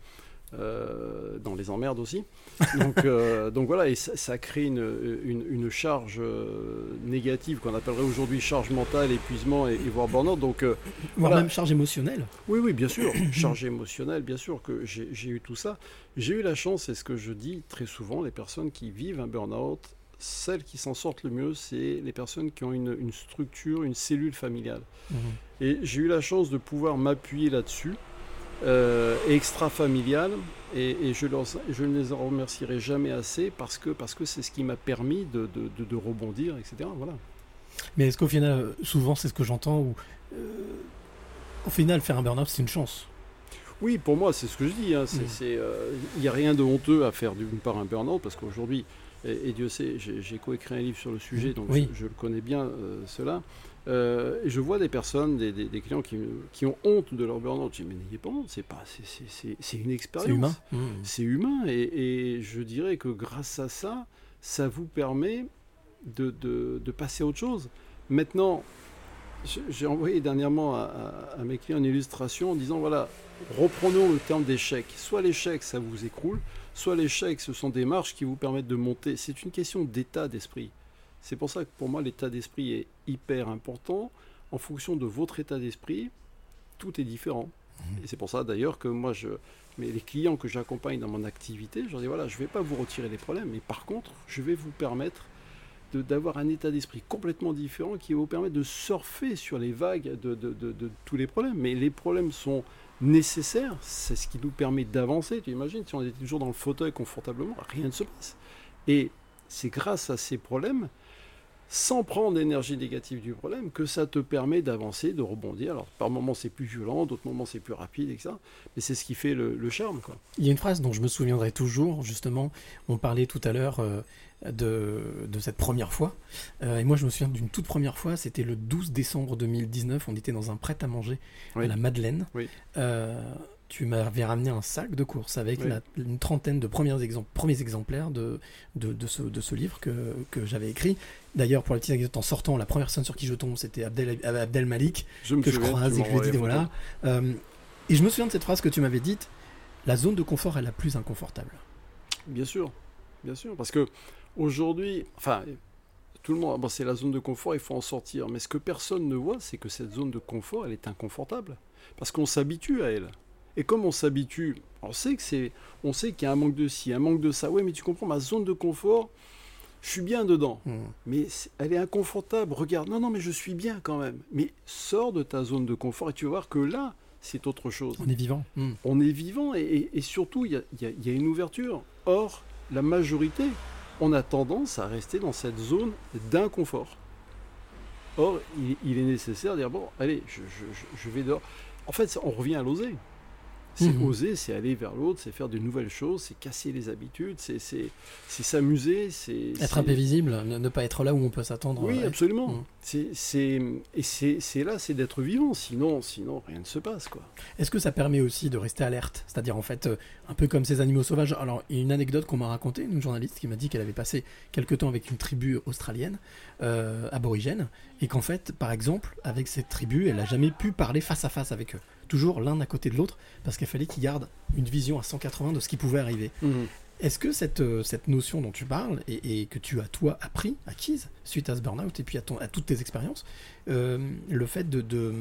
euh, dans les emmerdes aussi. Donc, euh, donc voilà, et ça, ça crée une, une, une charge euh, négative qu'on appellerait aujourd'hui charge mentale, épuisement et, et voire burn-out. Donc Voire voilà. même charge émotionnelle. oui, oui, bien sûr. Charge émotionnelle, bien sûr que j'ai eu tout ça. J'ai eu la chance, c'est ce que je dis très souvent, les personnes qui vivent un burn-out, celles qui s'en sortent le mieux, c'est les personnes qui ont une, une structure, une cellule familiale. Et j'ai eu la chance de pouvoir m'appuyer là-dessus, euh, extra-familial, et, et je, leur- je ne les en remercierai jamais assez parce que parce que c'est ce qui m'a permis de, de- de- de rebondir, etc. Voilà. Mais est-ce qu'au final, euh, souvent c'est ce que j'entends, où euh, au final faire un burn-out c'est une chance? Oui, pour moi, c'est ce que je dis. hein, c'est- Mm. c'est, euh, Il n'y a rien de honteux à faire d'une part un burn-out, parce qu'aujourd'hui, et, et Dieu sait, j'ai j'ai coécrit un livre sur le sujet, donc Oui. je, je le connais bien, euh, cela. Euh, et je vois des personnes, des, des- des clients qui, ont honte de leur burn-out. Je dis, mais n'ayez pas honte, c'est pas, c'est- une expérience. C'est humain. Mmh. C'est humain, et, et je dirais que grâce à ça, ça vous permet de, de- de passer à autre chose. Maintenant, j'ai- j'ai envoyé dernièrement à, à- à mes clients une illustration en disant voilà, reprenons le terme d'échec. Soit l'échec, ça vous écroule, soit l'échec, ce sont des marches qui vous permettent de monter. C'est une question d'état d'esprit. C'est pour ça que pour moi, l'état d'esprit est hyper important. En fonction de votre état d'esprit, tout est différent. Et c'est pour ça d'ailleurs que moi, je, mais les clients que j'accompagne dans mon activité, je leur dis voilà, je ne vais pas vous retirer les problèmes, mais par contre, je vais vous permettre d'avoir un état d'esprit complètement différent qui va vous permettre de surfer sur les vagues de, de- de- de tous les problèmes. Mais les problèmes sont nécessaires, c'est ce qui nous permet d'avancer. Tu imagines, si on était toujours dans le fauteuil confortablement, rien ne se passe. Et c'est grâce à ces problèmes, sans prendre l'énergie négative du problème, que ça te permet d'avancer, de rebondir. Alors, par moments, c'est plus violent, d'autres moments, c'est plus rapide, etc. Mais c'est ce qui fait le, le charme, quoi. Il y a une phrase dont je me souviendrai toujours, justement, on parlait tout à l'heure euh, de, de cette première fois, Euh, et moi je me souviens d'une toute première fois, c'était le 12 décembre 2019, on était dans un prêt-à-manger Oui. à la Madeleine. Oui. Euh, tu m'avais ramené un sac de courses avec Oui. la- une trentaine de premiers, exemp- premiers exemplaires de, de, de ce, de ce livre que, que j'avais écrit. D'ailleurs, pour la petite anecdote, en sortant, la première personne sur qui je tombe, c'était Abdel, Abdel Malik Je que je croise et que je lui les voilà. Euh, et je me souviens de cette phrase que tu m'avais dite la zone de confort est la plus inconfortable. Bien sûr, bien sûr, parce que aujourd'hui, enfin, tout le monde, bon, c'est la zone de confort, il faut en sortir. Mais ce que personne ne voit, c'est que cette zone de confort, elle est inconfortable, parce qu'on s'habitue à elle. Et comme on s'habitue, on sait que c'est, on sait qu'il y a un manque de ci, un manque de ça. Oui, mais tu comprends, ma zone de confort, je suis bien dedans, Hmm. mais elle est inconfortable. Regarde, non, non, mais je suis bien quand même. Mais sors de ta zone de confort et tu vas voir que là, c'est autre chose On est vivant. Hmm. on est vivant et, et- et surtout il y a, y y une ouverture. Or, la majorité, on a tendance à rester dans cette zone d'inconfort. Or, il, il est nécessaire de dire bon, allez, je, je- vais dehors. En fait, on revient à l'oser. C'est Mhm. oser, c'est aller vers l'autre, c'est faire de nouvelles choses, c'est casser les habitudes, c'est s'amuser, c'est Être imprévisible, ne, pas être là où on peut s'attendre. oui, absolument. Mm. C'est c'est- et c'est là, c'est d'être vivant. Sinon, sinon rien ne se passe quoi. Est-ce que ça permet aussi de rester alerte? C'est-à-dire en fait, euh, un peu comme ces animaux sauvages. Alors, il y a une anecdote qu'on m'a racontée, une journaliste qui m'a dit qu'elle avait passé quelque temps avec une tribu australienne, euh, aborigène, et qu'en fait, par exemple, avec cette tribu, elle n'a jamais pu parler face à face avec eux. Toujours l'un à côté de l'autre, parce qu'il fallait qu'ils gardent une vision à 180 de ce qui pouvait arriver. Est-ce que cette, euh, cette notion dont tu parles et, et que tu as toi appris, acquise, suite à ce burn-out et puis à, ton, à toutes tes expériences, euh, le fait de, de-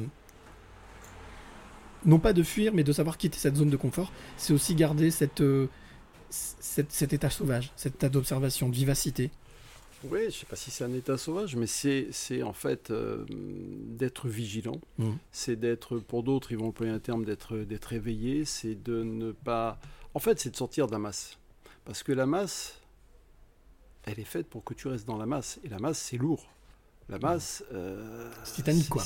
non pas de fuir, mais de savoir quitter cette zone de confort, c'est aussi garder cette, euh, cette- cet état sauvage, cet état d'observation, de vivacité. Oui, je sais pas si c'est un état sauvage, mais c'est c'est en fait euh, d'être vigilant. Mhm. C'est d'être, pour d'autres, ils vont employer un terme d'être d'être éveillé. C'est de ne pas. En fait, c'est de sortir de la masse. Parce que la masse, elle est faite pour que tu restes dans la masse. Et la masse, c'est lourd. La masse. euh, C'est Titanic, quoi.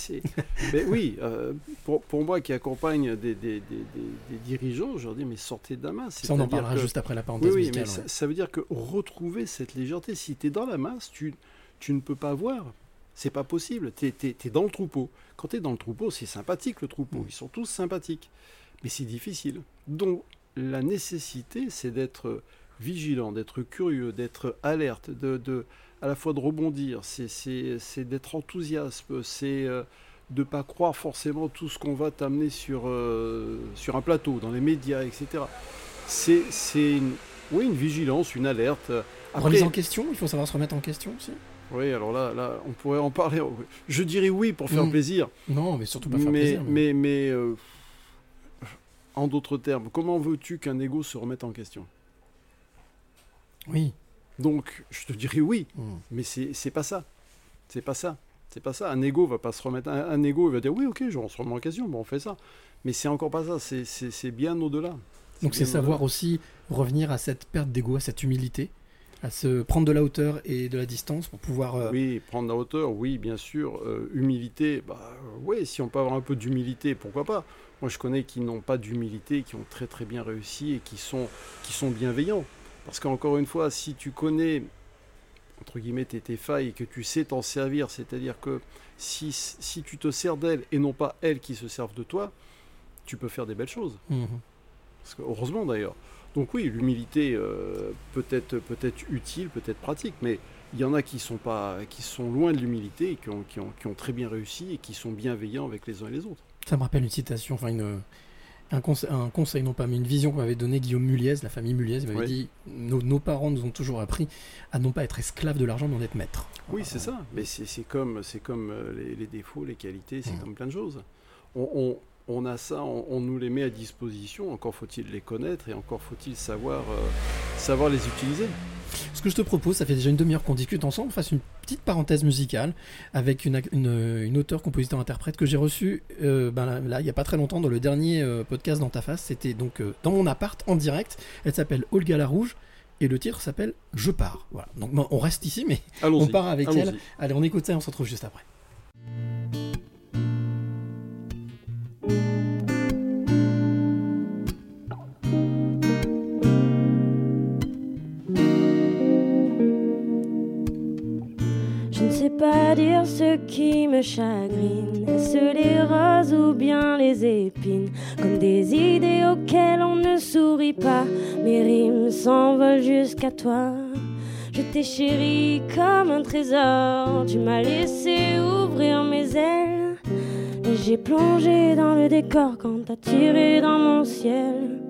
Mais oui, euh, pour, pour moi qui accompagne des, des- des- dirigeants, je leur dis mais sortez de la masse. Ça, on en parlera que- juste après la parenthèse oui, musicale, mais ça, ouais. ça veut dire que retrouver cette légèreté, si tu es dans la masse, tu, tu ne peux pas voir. C'est pas possible. Tu es, dans le troupeau. Quand tu es dans le troupeau, c'est sympathique le troupeau. Ils sont tous sympathiques. Mais c'est difficile. Donc, la nécessité, c'est d'être vigilant, d'être curieux, d'être alerte, de, de- à la fois de rebondir, c'est- d'être enthousiaste, c'est euh, de pas croire forcément tout ce qu'on va t'amener sur, euh, sur un plateau, dans les médias, etc. C'est une, oui, une vigilance, une alerte. Remise en question, il faut savoir se remettre en question aussi. oui, alors là, là, on pourrait en parler. Je dirais oui pour faire Mm. plaisir. Non, mais surtout pas faire mais, plaisir. Mais, mais euh, en d'autres termes, comment veux-tu qu'un ego se remette en question? Oui. Donc, je te dirais oui, mais c'est pas ça. C'est pas ça. C'est pas ça. Un ego va pas se remettre. Un, un ego il va dire oui, ok, je- on se remet en question, bon, on fait ça. Mais c'est encore pas ça. C'est- bien au-delà. Donc c'est savoir aussi revenir à cette perte d'ego, à cette humilité, à se prendre de la hauteur et de la distance pour pouvoir... euh, Oui, prendre la hauteur, oui, bien sûr. Euh, humilité, bah oui, si on peut avoir un peu d'humilité, pourquoi pas. Moi, je connais qui n'ont pas d'humilité, qui ont très très bien réussi et qui sont, qui sont bienveillants. Parce qu'encore une fois, si tu connais, entre guillemets, tes, tes failles et que tu sais t'en servir, c'est-à-dire que si, si tu te sers d'elles et non pas elles qui se servent de toi, tu peux faire des belles choses. mhm. Parce que, heureusement d'ailleurs. Donc oui, l'humilité euh, peut être peut être utile, peut être pratique, mais Il y en a qui sont, pas, qui sont loin de l'humilité et qui ont, qui, ont, qui ont très bien réussi et qui sont bienveillants avec les uns et les autres. Ça me rappelle une citation, enfin une, un, conseil, un conseil, non pas, mais une vision qu'on m'avait donnée Guillaume Muliez, la famille Muliez. Il m'avait dit nos, nos parents nous ont toujours appris à non pas être esclaves de l'argent, mais en être maîtres. Oui, c'est ça. Mais c'est c'est comme, c'est comme euh, les, les défauts, les qualités, c'est Mm. comme plein de choses. On, on- on a ça, on, on nous les met à disposition. Encore faut-il les connaître et encore faut-il savoir, euh, savoir les utiliser. Ce que je te propose, ça fait déjà une demi-heure qu'on discute ensemble, on fasse une petite parenthèse musicale avec une, une auteure, compositeur, interprète que j'ai reçue euh, ben là, il n'y a pas très longtemps dans le dernier euh, podcast dans ta face. C'était donc euh, dans mon appart en direct. Elle s'appelle Olga Larouge et le titre s'appelle Je pars. Voilà. Donc ben, on reste ici, mais on part avec elle. Allez, on écoute ça et on se retrouve juste après. Pas dire ce qui me chagrine, est-ce les roses ou bien les épines, comme des idées auxquelles on ne sourit pas, mes rimes s'envolent jusqu'à toi. Je t'ai chéri comme un trésor, tu m'as laissé ouvrir mes ailes, et j'ai plongé dans le décor quand t'as tiré dans mon ciel.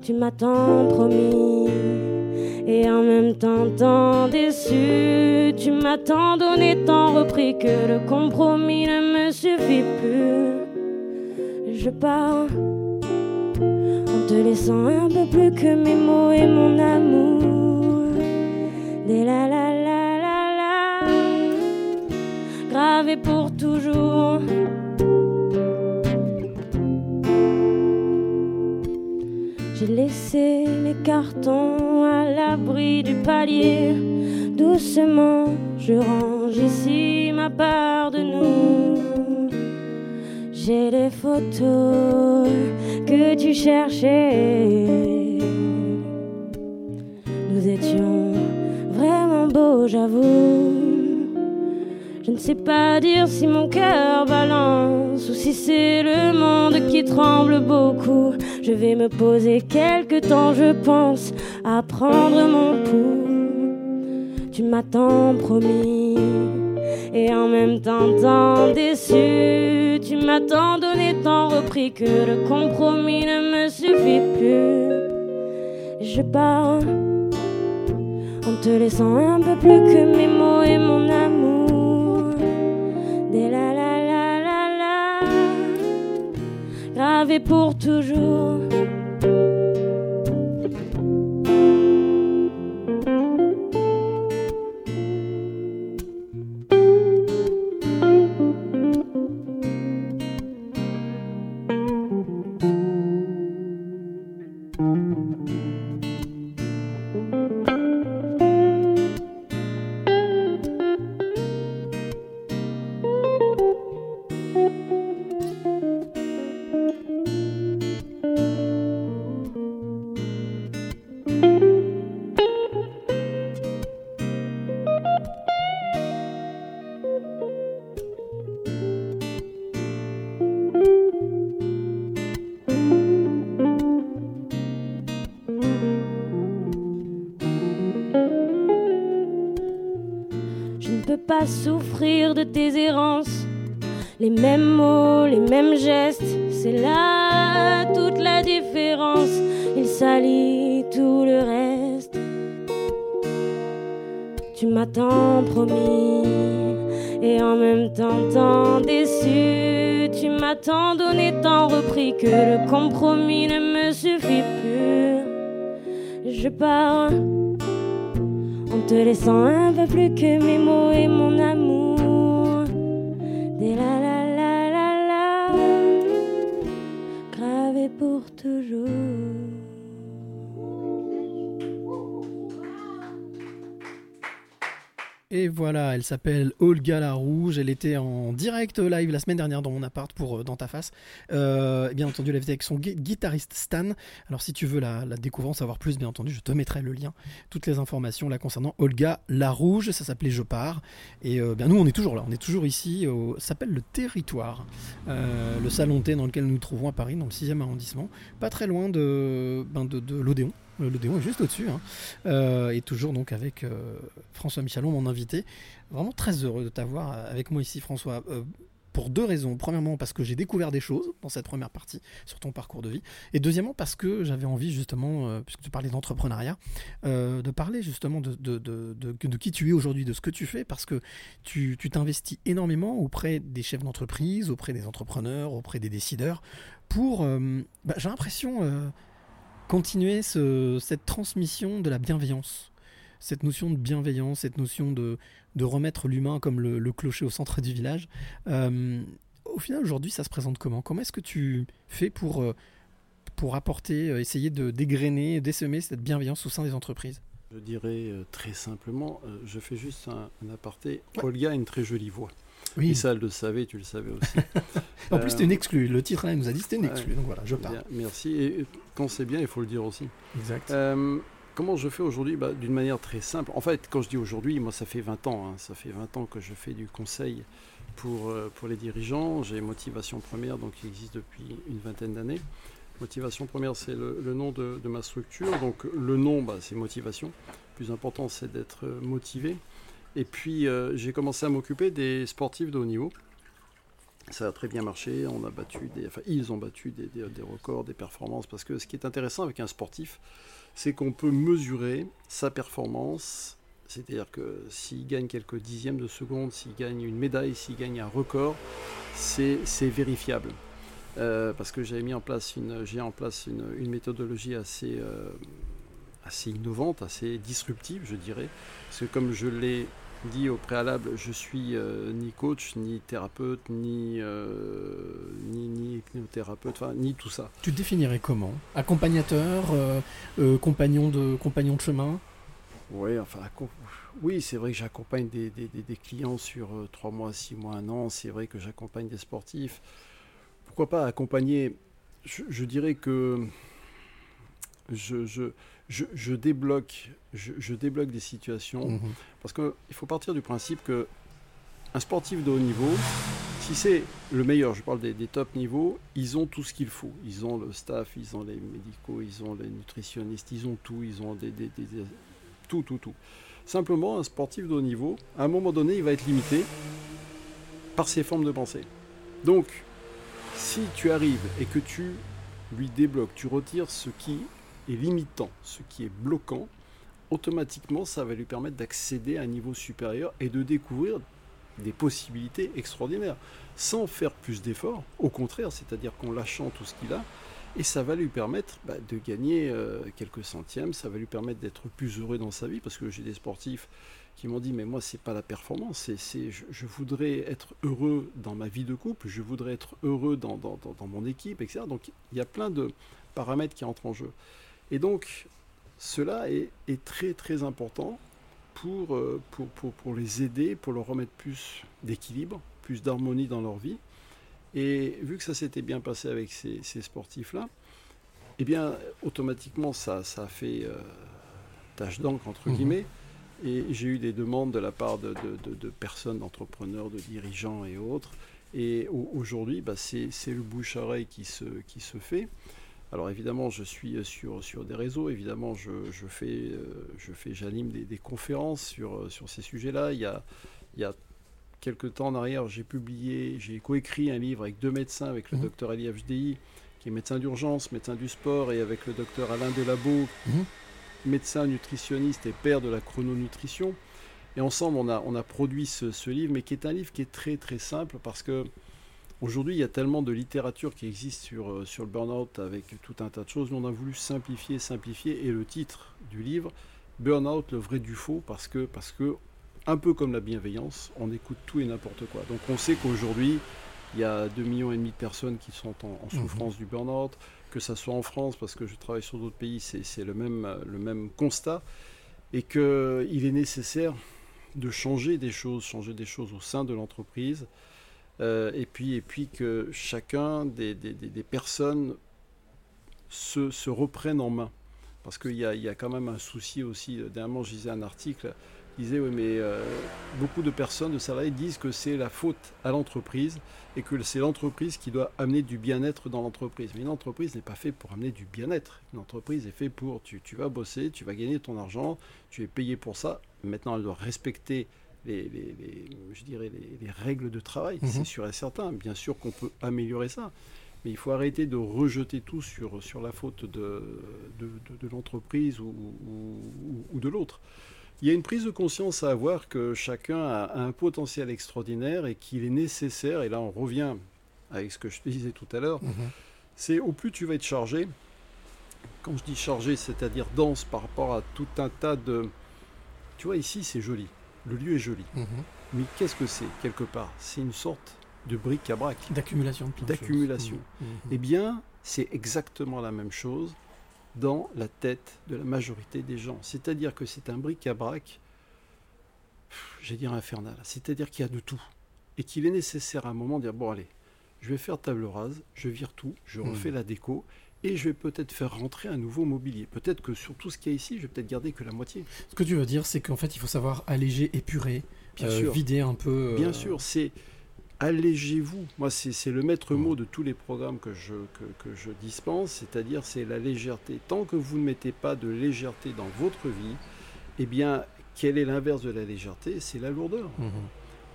Tu m'as tant promis et en même temps tant déçu. Tu m'as tant donné, tant repris que le compromis ne me suffit plus. Je pars en te laissant un peu plus que mes mots et mon amour. Des la la la la la, gravé pour toujours. J'ai laissé les cartons à l'abri du palier. Doucement, je range ici ma part de nous. J'ai les photos que tu cherchais. Nous étions vraiment beaux, j'avoue. Je ne sais pas dire si mon cœur balance ou si c'est le monde qui tremble beaucoup. Je vais me poser quelque temps, je pense, à prendre mon pouls. Tu m'as tant promis et en même temps tant déçu. Tu m'as tant donné, tant repris que le compromis ne me suffit plus. Je pars en te laissant un peu plus que mes mots et mon amour. Pour toujours. Pas souffrir de tes errances. Les mêmes mots, les mêmes gestes, c'est là toute la différence. Il salit tout le reste. Tu m'as tant promis et en même temps tant déçu. Tu m'as tant donné, tant repris que le compromis ne me suffit plus. Je pars te laissant un peu plus que mes mots et mon amour. Et voilà, elle s'appelle Olga la Rouge. Elle était en direct live la semaine dernière dans mon appart pour euh, Dans ta face. Euh, bien entendu, elle était avec son gui- guitariste Stan. Alors, si tu veux la, découvrir, en savoir plus, bien entendu, je te mettrai le lien, toutes les informations là concernant Olga la Rouge. Ça s'appelait Je pars. Et euh, bien, nous, on est toujours là. On est toujours ici. Ça s'appelle le Territoire, le salon thé dans lequel nous nous trouvons à Paris, dans le 6e arrondissement, pas très loin de, ben, l'Odéon. Euh, Le démon est juste au-dessus. hein. Euh, et toujours donc avec euh, François Michalon, mon invité. Vraiment très heureux de t'avoir avec moi ici, François. Euh, pour deux raisons. Premièrement, parce que j'ai découvert des choses dans cette première partie sur ton parcours de vie. Et deuxièmement, parce que j'avais envie, justement, euh, puisque tu parlais d'entrepreneuriat, euh, de parler justement de, qui tu es aujourd'hui, de ce que tu fais, parce que tu t'investis énormément auprès des chefs d'entreprise, auprès des entrepreneurs, auprès des décideurs, pour, euh, bah, j'ai l'impression, euh, continuer ce- cette transmission de la bienveillance. Cette notion de bienveillance, cette notion de, de remettre l'humain comme le, le clocher au centre du village. Euh, au final, aujourd'hui, ça se présente comment? Comment est-ce que tu fais pour, euh, pour apporter, euh, essayer de dégrainer, d'essaimer cette bienveillance au sein des entreprises? Je dirais très simplement, je fais juste un, un aparté. Olga a une très jolie voix. Oui. Et ça, elle le savait, tu le savais aussi. En plus, c'était une exclue. Le titre, là, il nous a dit c'était une exclue. Donc voilà, je Bien, pars. merci. Et quand c'est bien, il faut le dire aussi. Exact. Euh, comment je fais aujourd'hui? Bah, D'une manière très simple. En fait, quand je dis aujourd'hui, moi, ça fait 20 ans. hein. ça fait 20 ans que je fais du conseil pour, euh, pour les dirigeants. J'ai Motivation Première, donc qui existe depuis une vingtaine d'années. Motivation Première, c'est le, le nom de, de ma structure. Donc le nom, bah, c'est motivation. Le plus important, c'est d'être motivé. Et puis, euh, j'ai commencé à m'occuper des sportifs de haut niveau. Ça a très bien marché. On a battu enfin, ils ont battu des, des- records, des performances. Parce que ce qui est intéressant avec un sportif, c'est qu'on peut mesurer sa performance. C'est-à-dire que s'il gagne quelques dixièmes de seconde, s'il gagne une médaille, s'il gagne un record, c'est c'est vérifiable. Euh, parce que j'avais mis en place une, j'ai en place une, une méthodologie assez, euh, assez innovante, assez disruptive, je dirais. Parce que comme je l'ai dit au préalable, je suis euh, ni coach, ni thérapeute, ni, euh, ni, ni ni tout ça. Tu te définirais comment? Accompagnateur, euh, euh, compagnon, de, compagnon de chemin? Ouais, enfin, oui, c'est vrai que j'accompagne des, des- des- clients sur euh, trois mois, six mois, un an. C'est vrai que j'accompagne des sportifs. Pourquoi pas accompagner? Je, je dirais que je, je, je, je débloque, je, je débloque des situations Mhm. parce qu'il faut partir du principe que un sportif de haut niveau, si c'est le meilleur, je parle des, des top niveaux, ils ont tout ce qu'il faut. Ils ont le staff, ils ont les médicaux, ils ont les nutritionnistes, ils ont tout, ils ont des- des- tout, tout, tout. Simplement, un sportif de haut niveau, à un moment donné, il va être limité par ses formes de pensée. Donc, si tu arrives et que tu lui débloques, tu retires ce qui limitant, ce qui est bloquant, automatiquement, ça va lui permettre d'accéder à un niveau supérieur et de découvrir des possibilités extraordinaires, sans faire plus d'efforts, au contraire, c'est-à-dire qu'en lâchant tout ce qu'il a, et ça va lui permettre bah, de gagner euh, quelques centièmes, ça va lui permettre d'être plus heureux dans sa vie, parce que j'ai des sportifs qui m'ont dit, mais moi, c'est pas la performance, c'est, je, voudrais être heureux dans ma vie de couple, je voudrais être heureux dans mon équipe, etc. Donc, il y a plein de paramètres qui entrent en jeu. Et donc, cela est, est très, très important pour, euh, pour, pour, pour les aider, pour leur remettre plus d'équilibre, plus d'harmonie dans leur vie. Et vu que ça s'était bien passé avec ces, ces sportifs-là, eh bien, automatiquement, ça, ça a fait euh, tâche d'encre, entre Mhm. guillemets. Et j'ai eu des demandes de la part de, de- de- de personnes, d'entrepreneurs, de dirigeants et autres. Et au- aujourd'hui, bah, c'est c'est le bouche-oreille qui se, qui se fait. Alors évidemment, je suis sur, sur des réseaux, évidemment, je, je fais, euh, je fais, j'anime des, des conférences sur, euh, sur ces sujets-là. Il y a, il y a quelques temps en arrière, j'ai publié, j'ai coécrit un livre avec deux médecins, avec le Mhm. docteur Ali Fdi, qui est médecin d'urgence, médecin du sport, et avec le docteur Alain Delabo, Mhm. médecin nutritionniste et père de la chrononutrition. Et ensemble, on a, on a produit ce, ce livre, mais qui est un livre qui est très très simple parce que aujourd'hui, il y a tellement de littérature qui existe sur, euh, sur le burn-out avec tout un tas de choses. Nous, on a voulu simplifier, simplifier. Et le titre du livre, Burn-out, le vrai du faux, parce que, parce que, un peu comme la bienveillance, on écoute tout et n'importe quoi. Donc on sait qu'aujourd'hui, il y a 2,5 millions et demi de personnes qui sont en, en souffrance du burn-out, que ça soit en France, parce que je travaille sur d'autres pays, c'est le même, le même constat, et qu'il est nécessaire de changer des choses, changer des choses au sein de l'entreprise, euh, et, puis, et puis que chacun des, des- des- personnes se, se reprenne en main. Parce qu'il y y a quand même un souci aussi, dernièrement je lisais un article Il disait, oui, mais euh, beaucoup de personnes, de salariés, disent que c'est la faute à l'entreprise et que c'est l'entreprise qui doit amener du bien-être dans l'entreprise. Mais une entreprise n'est pas faite pour amener du bien-être. Une entreprise est faite pour, tu, tu vas bosser, tu vas gagner ton argent, tu es payé pour ça. Maintenant, elle doit respecter les, les- les- je dirais les, les règles de travail, Mhm. c'est sûr et certain. Bien sûr qu'on peut améliorer ça. Mais il faut arrêter de rejeter tout sur, sur la faute de, de, de- de l'entreprise ou, ou- ou de l'autre. Il y a une prise de conscience à avoir que chacun a, a un potentiel extraordinaire et qu'il est nécessaire, et là on revient avec ce que je te disais tout à l'heure, Mhm. c'est au plus tu vas être chargé, quand je dis chargé, c'est-à-dire dense par rapport à tout un tas de... Tu vois, ici c'est joli, le lieu est joli, Mhm. mais qu'est-ce que c'est quelque part? C'est une sorte de bric-à-brac. D'accumulation. D'accumulation. Mhm. Mhm. Eh bien, c'est exactement la même chose dans la tête de la majorité des gens. C'est-à-dire que c'est un bric-à-brac, j'allais dire infernal. C'est-à-dire qu'il y a de tout. Et qu'il est nécessaire à un moment de dire, bon allez, je vais faire table rase, je vire tout, je refais la déco, et je vais peut-être faire rentrer un nouveau mobilier. Peut-être que sur tout ce qu'il y a ici, je vais peut-être garder que la moitié. Ce que tu veux dire, c'est qu'en fait, il faut savoir alléger, épurer, Bien euh, sûr. vider un peu. euh, Bien sûr, c'est allégez-vous. Moi, c'est le maître mot de tous les programmes que je, que, que je dispense, c'est-à-dire c'est la légèreté. Tant que vous ne mettez pas de légèreté dans votre vie, eh bien, quel est l'inverse de la légèreté? C'est la lourdeur. Mhm.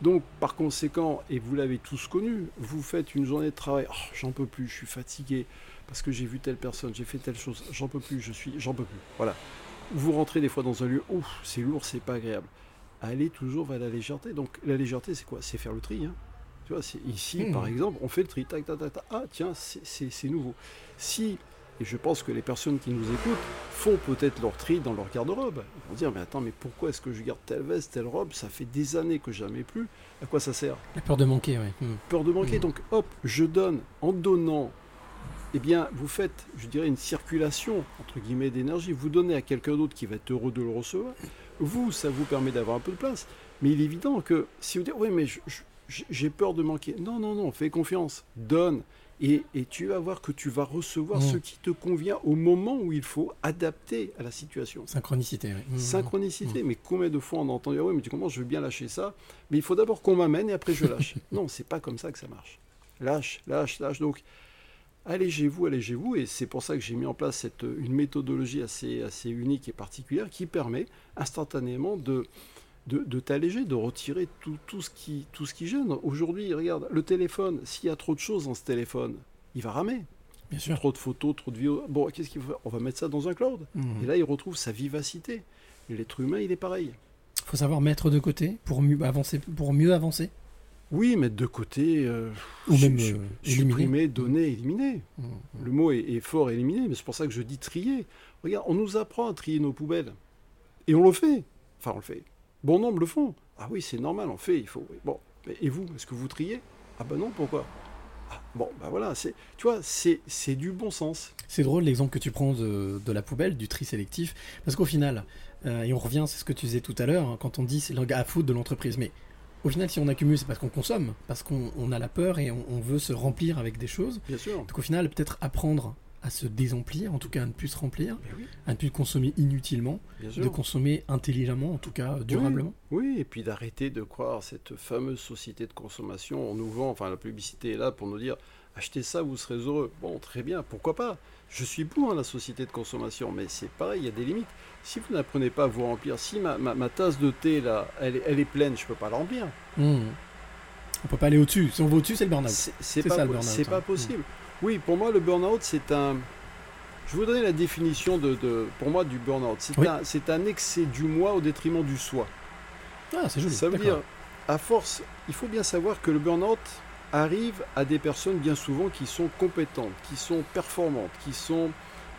Donc, par conséquent, et vous l'avez tous connu, vous faites une journée de travail, Oh, j'en peux plus, je suis fatigué, parce que j'ai vu telle personne, j'ai fait telle chose, j'en peux plus, je suis, j'en peux plus. Voilà. Vous rentrez des fois dans un lieu, ouf, c'est lourd, c'est pas agréable. Allez toujours vers la légèreté. Donc, la légèreté, c'est quoi? C'est faire le tri. hein. Tu vois, c'est ici, Mhm. par exemple, on fait le tri, tac, tac, tac, tac. Ah, tiens, c'est- c'est c'est nouveau. Si, et je pense que les personnes qui nous écoutent font peut-être leur tri dans leur garde-robe. Ils vont dire, mais attends, mais pourquoi est-ce que je garde telle veste, telle robe? Ça fait des années que je n'en ai plus. À quoi ça sert? La peur de manquer, oui. Mhm. peur de manquer. Mhm. Donc, hop, je donne. En donnant, eh bien, vous faites, je dirais, une circulation, entre guillemets, d'énergie. Vous donnez à quelqu'un d'autre qui va être heureux de le recevoir. Vous, ça vous permet d'avoir un peu de place. Mais il est évident que si vous dites, oui, mais j'ai peur de manquer. Non, non, non, fais confiance. Donne. Et, et tu vas voir que tu vas recevoir Mhm. ce qui te convient au moment où il faut adapter à la situation. Synchronicité, oui. Mhm. Synchronicité, mais combien de fois on a entendu, Ah oui, mais tu comprends, je veux bien lâcher ça, mais il faut d'abord qu'on m'amène et après je lâche. non, c'est pas comme ça que ça marche. Lâche, lâche, lâche. Donc, allégez-vous, allégez-vous, et c'est pour ça que j'ai mis en place cette, une méthodologie assez, assez unique et particulière qui permet instantanément de, de, de t'alléger, de retirer tout, tout, ce qui, tout ce qui gêne. Aujourd'hui, regarde, le téléphone, s'il y a trop de choses dans ce téléphone, il va ramer. Bien sûr. Trop de photos, trop de vidéos. Bon, qu'est-ce qu'il faut faire? On va mettre ça dans un cloud. Mhm. Et là, il retrouve sa vivacité. L'être humain, il est pareil. faut savoir mettre de côté pour mieux avancer. Pour mieux avancer. Oui, mettre de côté, euh, Ou même su- euh, supprimer, donner, éliminer. Mhm. Le mot est, est fort, éliminer, mais c'est pour ça que je dis trier. Regarde, on nous apprend à trier nos poubelles. Et on le fait. Enfin, on le fait. Bon nombre le font. Ah oui, c'est normal, on le fait, il faut. Bon, mais et vous, est-ce que vous triez? Ah ben non, pourquoi? Ah, Bon, ben voilà, c'est, tu vois, c'est, c'est du bon sens. C'est drôle l'exemple que tu prends de, de la poubelle, du tri sélectif, parce qu'au final, euh, et on revient, c'est ce que tu disais tout à l'heure, hein, quand on dit c'est le gars à foutre de l'entreprise, mais au final, si on accumule, c'est parce qu'on consomme, parce qu'on on a la peur et on, on veut se remplir avec des choses. Bien sûr. Donc au final, peut-être apprendre à se désemplir, en tout cas à ne plus se remplir, oui, à ne plus consommer inutilement, de consommer intelligemment, en tout cas euh, durablement. Oui, et puis d'arrêter de croire cette fameuse société de consommation. On nous vend, enfin la publicité est là pour nous dire achetez ça, vous serez heureux. Bon, très bien, pourquoi pas? Je suis pour hein, la société de consommation, mais c'est pareil, il y a des limites. Si vous n'apprenez pas à vous remplir, si ma, ma- ma tasse de thé là, elle, est- elle est pleine, je peux pas la remplir. Mmh. On peut pas aller au-dessus. Si on va au-dessus, c'est le burn-out. C'est pas, ça, le c'est pas possible. Oui, pour moi, le burn-out, c'est un. Je vous donner la définition de, de- pour moi du burn-out. C'est Oui. un, un excès du moi au détriment du soi. Ah, c'est joli. Ça veut dire, à force, il faut bien savoir que le burn-out arrive à des personnes bien souvent qui sont compétentes, qui sont performantes, qui sont,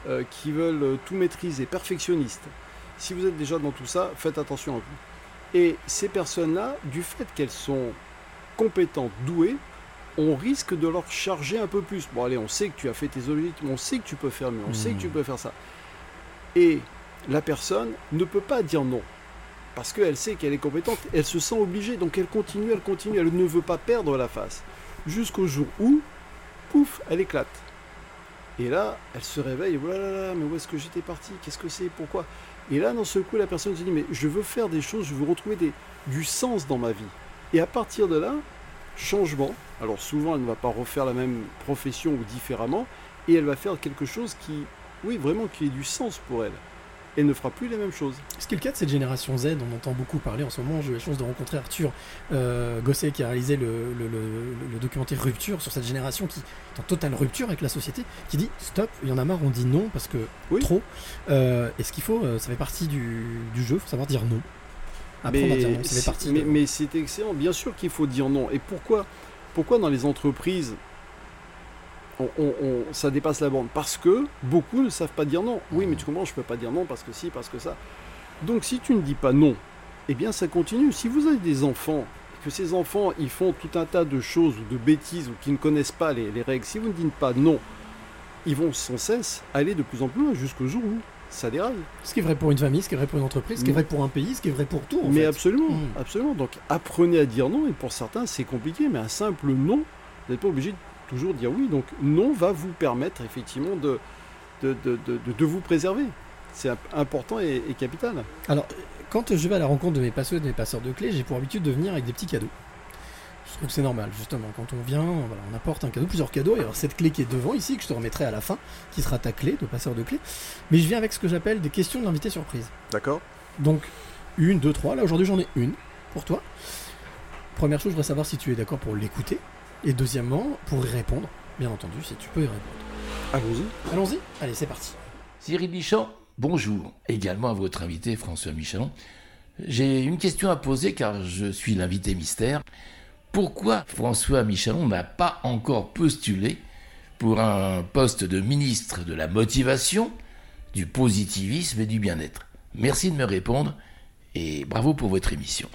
euh, qui veulent euh, tout maîtriser, perfectionnistes. Si vous êtes déjà dans tout ça, faites attention à vous. Et ces personnes-là, du fait qu'elles sont compétentes, douées, on risque de leur charger un peu plus. Bon, allez, on sait que tu as fait tes objectifs, on sait que tu peux faire mieux, on sait que tu Mhm. peux faire ça. Et la personne ne peut pas dire non. Parce qu'elle sait qu'elle est compétente, elle se sent obligée, donc elle continue, elle continue, elle ne veut pas perdre la face. Jusqu'au jour où, pouf, elle éclate. Et là, elle se réveille, oh mais où est-ce que j'étais parti? Qu'est-ce que c'est? Pourquoi? Et là, d'un seul coup, la personne se dit, mais je veux faire des choses, je veux retrouver du sens dans ma vie. Et à partir de là, changement. Alors souvent, elle ne va pas refaire la même profession ou différemment, et elle va faire quelque chose qui, oui, vraiment, qui ait du sens pour elle. Elle ne fera plus les mêmes choses. Ce qui est le cas de cette génération Z, on entend beaucoup parler en ce moment. J'ai eu la chance de rencontrer Arthur euh, Gosset qui a réalisé le, le- le- le documentaire Rupture sur cette génération qui est en totale rupture avec la société, qui dit stop, il y en a marre, on dit non parce que Oui. trop. Euh, et ce qu'il faut, euh, ça fait partie du, du jeu, il faut savoir dire non. Apprendre à dire non, ça fait c'est- partie. mais, de- mais c'est excellent. Bien sûr qu'il faut dire non. Et pourquoi, pourquoi dans les entreprises, on- on- on- ça dépasse la bande Parce que beaucoup ne savent pas dire non. Oui, mais tu comprends, je ne peux pas dire non parce que si, parce que ça. Donc si tu ne dis pas non, eh bien ça continue. Si vous avez des enfants, et que ces enfants ils font tout un tas de choses ou de bêtises ou qui ne connaissent pas les, les règles, si vous ne dites pas non, ils vont sans cesse aller de plus en plus loin jusqu'au jour où ça déraille. Ce qui est vrai pour une famille, ce qui est vrai pour une entreprise, ce qui est vrai pour un pays, ce qui est vrai pour tout. en Mais fait. absolument, Mm. absolument. Donc apprenez à dire non, et pour certains c'est compliqué, mais un simple non, vous n'êtes pas obligé de toujours dire oui. Donc non va vous permettre effectivement de, de, de, de- de- de vous préserver. C'est imp- important et, et capital. Alors, quand je vais à la rencontre de mes passeurs et de mes passeurs de clés, j'ai pour habitude de venir avec des petits cadeaux. Je trouve que c'est normal, justement. Quand on vient, voilà, on apporte un cadeau, plusieurs cadeaux. Et alors, cette clé qui est devant ici, que je te remettrai à la fin, qui sera ta clé de passeur de clés. Mais je viens avec ce que j'appelle des questions de l'invité surprise. D'accord Donc, une, deux, trois. Là, aujourd'hui, j'en ai une pour toi. Première chose, je voudrais savoir si tu es d'accord pour l'écouter. Et deuxièmement, pour y répondre. Bien entendu, si tu peux y répondre. Allons-y. Allons-y. Allez, c'est parti. Cyril Bichon, bonjour. Également à votre invité François Michelon. J'ai une question à poser car je suis l'invité mystère. Pourquoi François Michelon n'a pas encore postulé pour un poste de ministre de la motivation, du positivisme et du bien-être? Merci de me répondre et bravo pour votre émission.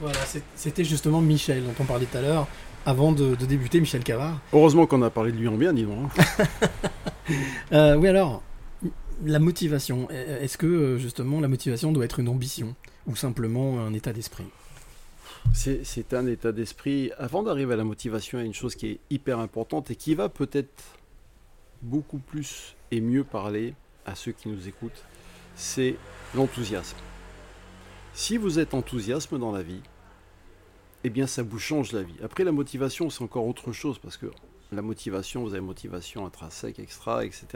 Voilà, c'était justement Michel dont on parlait tout à l'heure. Avant de, de débuter, Michel Cavard. Heureusement qu'on a parlé de lui en bien, dis donc. hein. Euh, oui, alors, la motivation. Est-ce que euh, justement la motivation doit être une ambition ou simplement un état d'esprit? C'est un état d'esprit. Avant d'arriver à la motivation, il y a une chose qui est hyper importante et qui va peut-être beaucoup plus et mieux parler à ceux qui nous écoutent. C'est l'enthousiasme. Si vous êtes enthousiasme dans la vie, eh bien ça vous change la vie. Après la motivation, c'est encore autre chose parce que la motivation, vous avez motivation intrinsèque, extra, etc.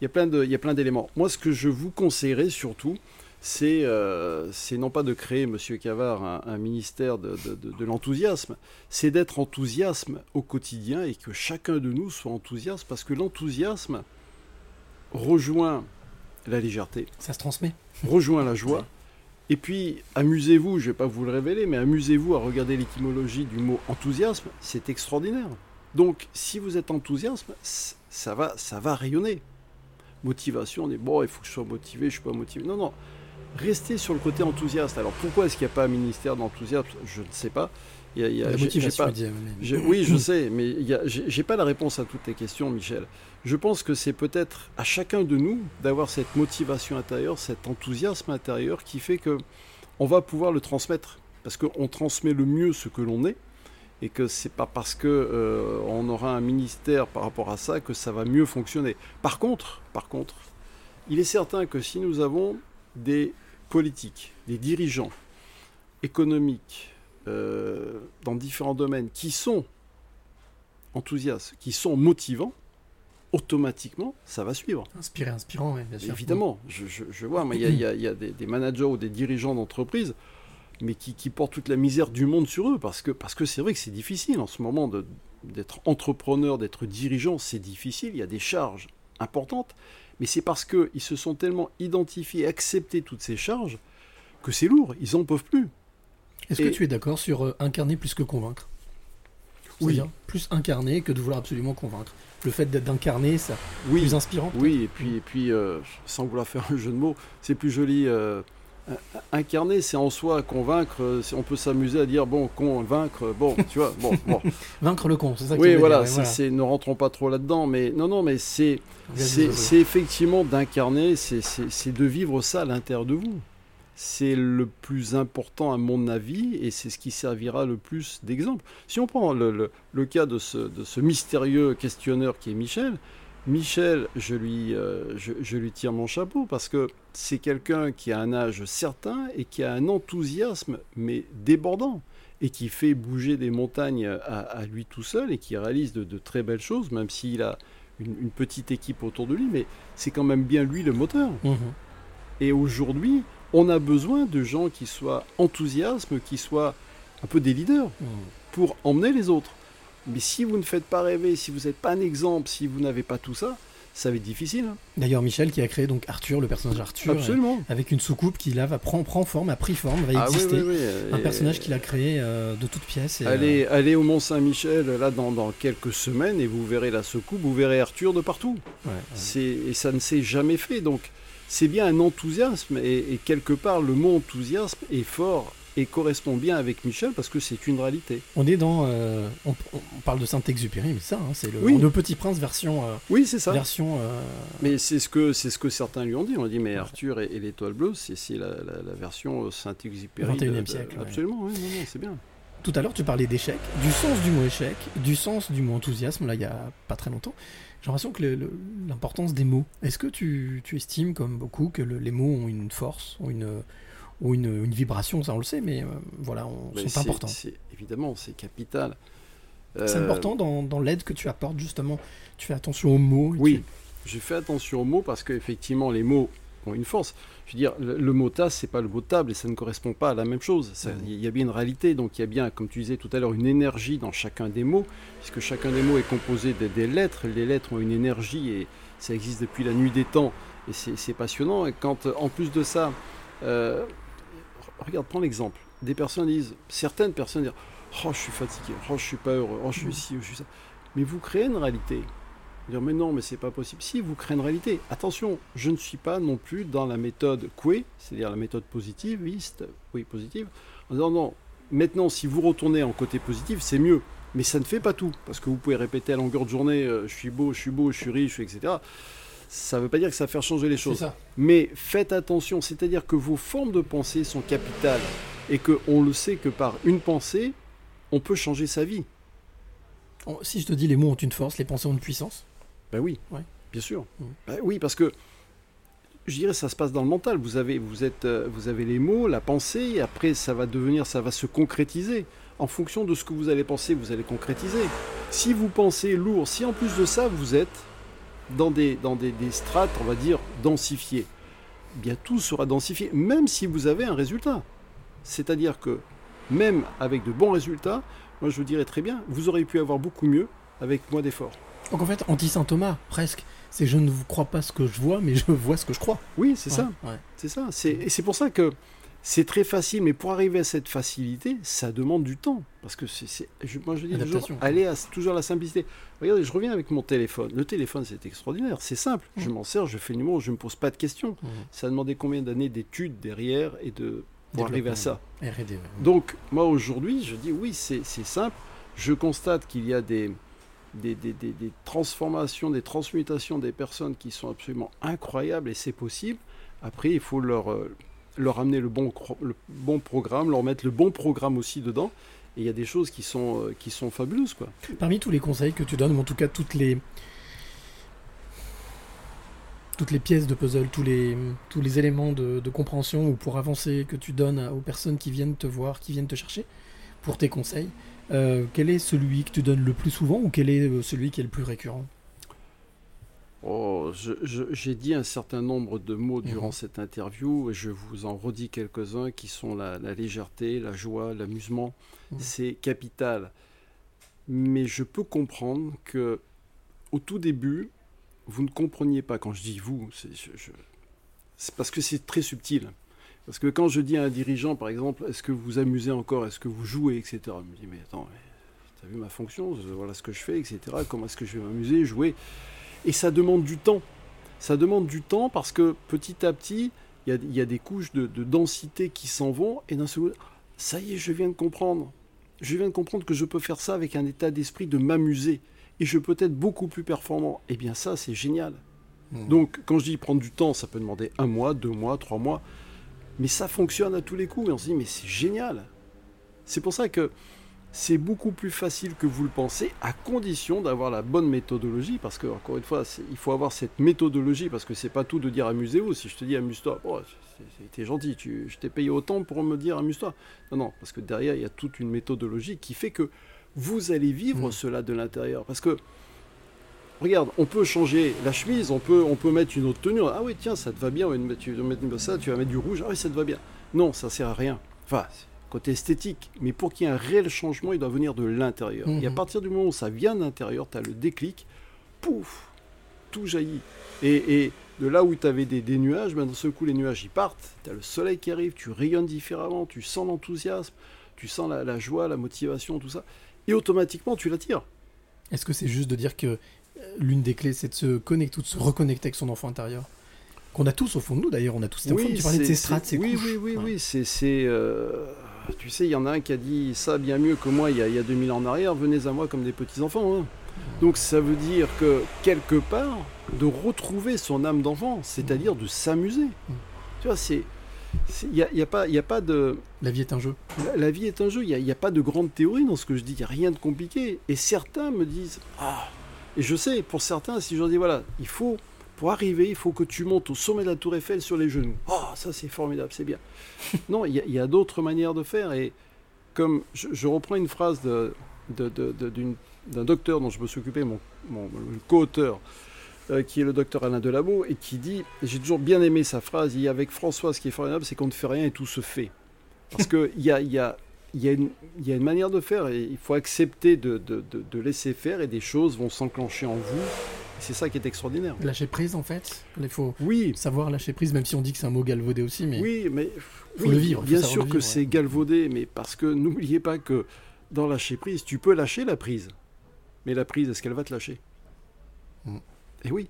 Il y a plein de- il y a plein d'éléments. Moi, ce que je vous conseillerais surtout, c'est euh, non pas de créer, Monsieur Cavard, un, un ministère de, de- de- de l'enthousiasme, c'est d'être enthousiasme au quotidien et que chacun de nous soit enthousiaste parce que l'enthousiasme rejoint la légèreté. Ça se transmet. Rejoint la joie. Et puis, amusez-vous, je ne vais pas vous le révéler, mais amusez-vous à regarder l'étymologie du mot enthousiasme, c'est extraordinaire. Donc, si vous êtes enthousiasme, ça va, ça va rayonner. Motivation, on est bon, il faut que je sois motivé, je ne suis pas motivé. Non, non. Restez sur le côté enthousiaste. Alors, pourquoi est-ce qu'il n'y a pas un ministère d'enthousiasme? Je ne sais pas. Y a- y a- La j'ai- j'ai motivation, pas- mais- oui, je sais, mais j'ai pas la réponse à toutes tes questions, Michel. Je pense que c'est peut-être à chacun de nous d'avoir cette motivation intérieure, cet enthousiasme intérieur qui fait que on va pouvoir le transmettre. Parce qu'on transmet le mieux ce que l'on est, et que c'est pas parce que euh, on aura un ministère par rapport à ça que ça va mieux fonctionner. Par contre, par contre, il est certain que si nous avons des politiques, des dirigeants économiques euh, dans différents domaines qui sont enthousiastes, qui sont motivants, automatiquement, ça va suivre. Inspiré, inspirant, oui, bien sûr. Évidemment, je, je- je vois, il y a, il y a- il y a des, des managers ou des dirigeants d'entreprise, mais qui, qui portent toute la misère du monde sur eux, parce que parce que c'est vrai que c'est difficile en ce moment d'être entrepreneur, d'être dirigeant, c'est difficile, il y a des charges importantes, mais c'est parce qu'ils se sont tellement identifiés, acceptés toutes ces charges, que c'est lourd, ils n'en peuvent plus. Est-ce que tu es d'accord sur euh, incarner plus que convaincre? Oui. Plus incarner que de vouloir absolument convaincre. Le fait d'être d'incarner, ça Oui. plus inspirant. Oui, et puis, et puis euh, sans vouloir faire un jeu de mots, c'est plus joli. euh, incarner, c'est en soi convaincre. on peut s'amuser à dire bon, convaincre. Bon, tu vois, bon, bon. Vaincre le con, c'est ça que tu Oui, veux voilà, dire, voilà. c'est- ne rentrons pas trop là-dedans, mais non, non, mais c'est, c'est, effectivement d'incarner, c'est, c'est- c'est de vivre ça à l'intérieur de vous. C'est le plus important à mon avis, et c'est ce qui servira le plus d'exemple. Si on prend le, le- le cas de ce, de ce mystérieux questionneur qui est Michel, Michel, je lui, euh, je, je lui tire mon chapeau parce que c'est quelqu'un qui a un âge certain et qui a un enthousiasme, mais débordant, et qui fait bouger des montagnes à, à lui tout seul et qui réalise de, de très belles choses, même s'il a une, une petite équipe autour de lui, mais c'est quand même bien lui le moteur. Mhm. Et aujourd'hui, on a besoin de gens qui soient enthousiastes, qui soient un peu des leaders Mhm. pour emmener les autres. Mais si vous ne faites pas rêver, si vous n'êtes pas un exemple, si vous n'avez pas tout ça, ça va être difficile. hein. D'ailleurs, Michel qui a créé donc Arthur, le personnage Arthur, Absolument. euh, avec une soucoupe qui là va prend, prend forme, a pris forme, va Ah exister. oui, oui, Un et- personnage qu'il a créé euh, de toutes pièces. et, euh, Allez, allez au Mont Saint-Michel là dans, dans quelques semaines et vous verrez la soucoupe, vous verrez Arthur de partout. ouais, ouais. C'est et ça ne s'est jamais fait. Donc c'est bien un enthousiasme et, et quelque part le mot enthousiasme est fort et correspond bien avec Michel parce que c'est une réalité. On est dans. euh, on, on parle de Saint-Exupéry, mais ça, hein, c'est le, Oui. le Petit Prince version. euh, Oui, c'est ça. version euh, Mais c'est ce que c'est ce que certains lui ont dit. On a dit mais Arthur et, et l'étoile bleue, c'est c'est la, la- la version Saint-Exupéry. 21e de- de- siècle, ouais. Absolument, oui, non, non, c'est bien. Tout à l'heure, tu parlais d'échec, du sens du mot échec, du sens du mot enthousiasme, là, il y a pas très longtemps. J'ai l'impression que l'importance des mots. Est-ce que tu, tu estimes, comme beaucoup, que le- les mots ont une force, ont une, ont une, une vibration, ça on le sait, mais euh, voilà, on- Mais sont importants. Évidemment, c'est capital. C'est Euh, important dans, dans l'aide que tu apportes, justement. Tu fais attention aux mots. Oui, je fais attention aux mots parce qu'effectivement, les mots une force. Je veux dire, le, le mot tasse, c'est pas le mot table et ça ne correspond pas à la même chose. Mhm. Il y a bien une réalité, donc il y a bien, comme tu disais tout à l'heure, une énergie dans chacun des mots, puisque chacun des mots est composé de- des lettres. Les lettres ont une énergie et ça existe depuis la nuit des temps et c'est passionnant. Et quand, euh, en plus de ça, euh, regarde, prends l'exemple. Des personnes disent, certaines personnes disent, oh, je suis fatigué, oh, je suis pas heureux, oh, je suis ci, oh, je suis ça. Mais vous créez une réalité. Dire, mais non, mais c'est pas possible. Si, vous créez une réalité. Attention, je ne suis pas non plus dans la méthode Coué, c'est-à-dire la méthode positiviste, oui, positive, en disant non, maintenant, si vous retournez en côté positif, c'est mieux. Mais ça ne fait pas tout, parce que vous pouvez répéter à longueur de journée, euh, je suis beau, je suis beau, je suis riche, etc. Ça ne veut pas dire que ça va faire changer les choses. Mais faites attention, c'est-à-dire que vos formes de pensée sont capitales et que on le sait que par une pensée, on peut changer sa vie. On- Si je te dis les mots ont une force, les pensées ont une puissance. Ben oui, Ouais. bien sûr. Mhm. Ben oui, parce que je dirais ça se passe dans le mental. Vous avez, vous êtes, euh, vous avez les mots, la pensée, et après ça va devenir, ça va se concrétiser. En fonction de ce que vous allez penser, vous allez concrétiser. Si vous pensez lourd, si en plus de ça vous êtes dans des, dans des, des strates, on va dire, densifiées, eh bien tout sera densifié, même si vous avez un résultat. C'est-à-dire que même avec de bons résultats, moi je vous dirais très bien, vous auriez pu avoir beaucoup mieux avec moins d'efforts. Donc en fait, anti-Saint Thomas, presque. C'est je ne vous crois pas ce que je vois, mais je vois ce que je crois. Oui, c'est ça. Ouais. C'est ça. C'est, et c'est pour ça que c'est très facile, mais pour arriver à cette facilité, ça demande du temps. Parce que c'est, je- moi je dis toujours, aller à toujours à la simplicité. Regardez, je reviens avec mon téléphone. Le téléphone, c'est extraordinaire, c'est simple. Je Mhm. m'en sers, je fais le numéro, je ne me pose pas de questions. Mhm. Ça a demandé combien d'années d'études derrière et de pour arriver à ça. R&D, ouais. Donc, moi aujourd'hui, je dis oui, c'est c'est simple. Je constate qu'il y a des, des, des- des- transformations, des transmutations des personnes qui sont absolument incroyables et c'est possible. Après, il faut leur, euh, leur amener le bon, le bon programme, leur mettre le bon programme aussi dedans. Et il y a des choses qui sont, euh, qui sont fabuleuses. Quoi. Parmi tous les conseils que tu donnes, ou en tout cas toutes les toutes les pièces de puzzle, tous les, tous les éléments de, compréhension ou pour avancer que tu donnes aux personnes qui viennent te voir, qui viennent te chercher pour tes conseils, euh, quel est celui que tu donnes le plus souvent ou quel est euh, celui qui est le plus récurrent? Oh, j'ai dit un certain nombre de mots durant Mhm. cette interview et je vous en redis quelques-uns qui sont la, la légèreté, la joie, l'amusement. Mhm. C'est capital. Mais je peux comprendre que au tout début, vous ne compreniez pas. Quand je dis vous, c'est parce que c'est très subtil. Parce que quand je dis à un dirigeant, par exemple, est-ce que vous vous amusez encore, est-ce que vous jouez, etc. Il me dit, mais attends, tu as vu ma fonction, voilà ce que je fais, etc. Comment est-ce que je vais m'amuser, jouer? Et ça demande du temps. Ça demande du temps parce que petit à petit, il y a, il y a des couches de, de densité qui s'en vont et d'un seul coup, ça y est, je viens de comprendre. Je viens de comprendre que je peux faire ça avec un état d'esprit de m'amuser. Et je peux être beaucoup plus performant. Eh bien ça, c'est génial. Donc, quand je dis prendre du temps, ça peut demander un mois, deux mois, trois mois. Mais ça fonctionne à tous les coups. Et on se dit, mais c'est génial. C'est pour ça que c'est beaucoup plus facile que vous le pensez, à condition d'avoir la bonne méthodologie, parce que, encore une fois, il faut avoir cette méthodologie, parce que c'est pas tout de dire amusez-vous. Si je te dis amuse-toi, oh, t'es gentil, tu, je t'ai payé autant pour me dire amuse-toi. Non, non, parce que derrière, il y a toute une méthodologie qui fait que vous allez vivre cela de l'intérieur. Parce que, regarde, on peut changer la chemise, on peut, on peut mettre une autre tenue. Ah oui, tiens, ça te va bien, tu vas mettre ça, tu vas mettre du rouge, ah oui, ça te va bien. Non, ça sert à rien. Enfin, côté esthétique. Mais pour qu'il y ait un réel changement, il doit venir de l'intérieur. Et à Mhm. partir du moment où ça vient de l'intérieur, tu as le déclic, pouf, tout jaillit. Et, et de là où tu avais des, des nuages, ben, d'un seul coup, les nuages, ils partent. Tu as le soleil qui arrive, tu rayonnes différemment, tu sens l'enthousiasme, tu sens la, la joie, la motivation, tout ça. Et automatiquement, tu l'attires. Est-ce que c'est juste de dire que l'une des clés, c'est de se connecter ou de se reconnecter avec son enfant intérieur Qu'on a tous au fond de nous d'ailleurs, on a tous cet enfant. Tu parlais de ses strates, ses oui, couches. Oui, oui, Ouais. oui, c'est... euh, Tu sais, il y en a un qui a dit ça bien mieux que moi il y a, il y a 2000 ans en arrière, venez à moi comme des petits-enfants. hein. Donc ça veut dire que quelque part, de retrouver son âme d'enfant, c'est-à-dire de s'amuser. Tu vois, c'est... Il n'y a, y a pas, y a pas de... La vie est un jeu. La, la vie est un jeu, il n'y a, a pas de grande théorie dans ce que je dis, il n'y a rien de compliqué. Et certains me disent, ah, et je sais, pour certains, si je leur dis, voilà, il faut, pour arriver, il faut que tu montes au sommet de la tour Eiffel sur les genoux. Oh, ça c'est formidable, c'est bien. non, il y a, d'autres manières de faire. Et comme je, je reprends une phrase de, d'un docteur dont je me suis occupé, mon, co-auteur, euh, qui est le docteur Alain Delabo, et qui dit, j'ai toujours bien aimé sa phrase, il y a avec François, ce qui est formidable, c'est qu'on ne fait rien et tout se fait. Parce qu'il y a, il y, a, il y, a une- il y a une manière de faire, et il faut accepter de, de- de- de laisser faire, et des choses vont s'enclencher en vous. C'est ça qui est extraordinaire. Lâcher prise en fait. Il faut oui. savoir lâcher prise, même si on dit que c'est un mot galvaudé aussi. Mais Oui, mais faut oui, le vivre. faut Bien sûr que c'est galvaudé, mais parce que n'oubliez pas que dans lâcher prise, tu peux lâcher la prise. Mais la prise, est-ce qu'elle va te lâcher? Mm. Et oui.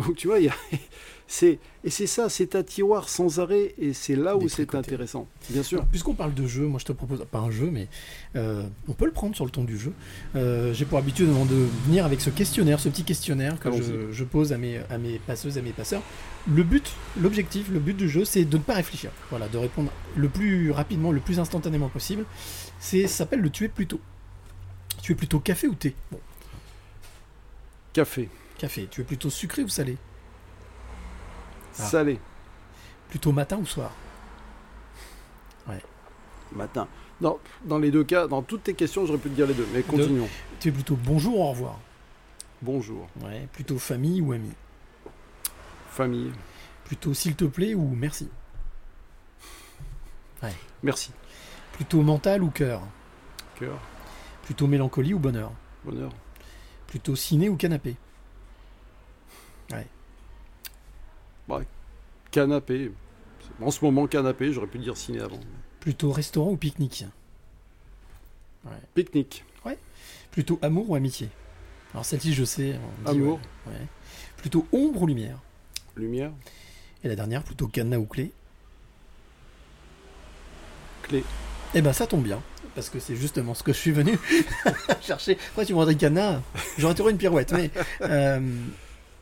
Donc tu vois, il y a- c'est et c'est ça, c'est un tiroir sans arrêt, et c'est là où c'est intéressant. Bien sûr. Puisqu'on parle de jeu, moi je te propose, pas un jeu, mais euh, on peut le prendre sur le ton du jeu. Euh, J'ai pour habitude de de venir avec ce questionnaire, ce petit questionnaire que je, pose à mes, à mes passeuses, à mes passeurs. Le but, l'objectif, le but du jeu, c'est de ne pas réfléchir. Voilà, de répondre le plus rapidement, le plus instantanément possible. C'est, ça s'appelle le tu es plutôt. Tu es plutôt café ou thé? Bon, Café, café. Tu es plutôt sucré ou salé? Ah. salé, Plutôt matin ou soir? Ouais. matin. Non, dans les deux cas, dans toutes tes questions, j'aurais pu te dire les deux, mais continuons. Tu es plutôt bonjour ou au revoir? Bonjour, Ouais. Plutôt famille ou ami? Famille, Plutôt s'il te plaît ou merci? Ouais. merci, Plutôt mental ou cœur? Cœur, Plutôt mélancolie ou bonheur? Bonheur, Plutôt ciné ou canapé? Ouais. canapé. En ce moment, canapé, j'aurais pu dire ciné avant. Plutôt restaurant ou pique-nique? Ouais. Pique-nique, Plutôt amour ou amitié? Alors celle-ci, je sais. on dit, Amour. ouais. Ouais. Plutôt ombre ou lumière? Lumière, Et la dernière, plutôt cadenas ou clé? Clé. Eh ben ça tombe bien, parce que c'est justement ce que je suis venu chercher. Pourquoi tu me rendrais cadenas? J'aurais trouvé une pirouette, mais euh,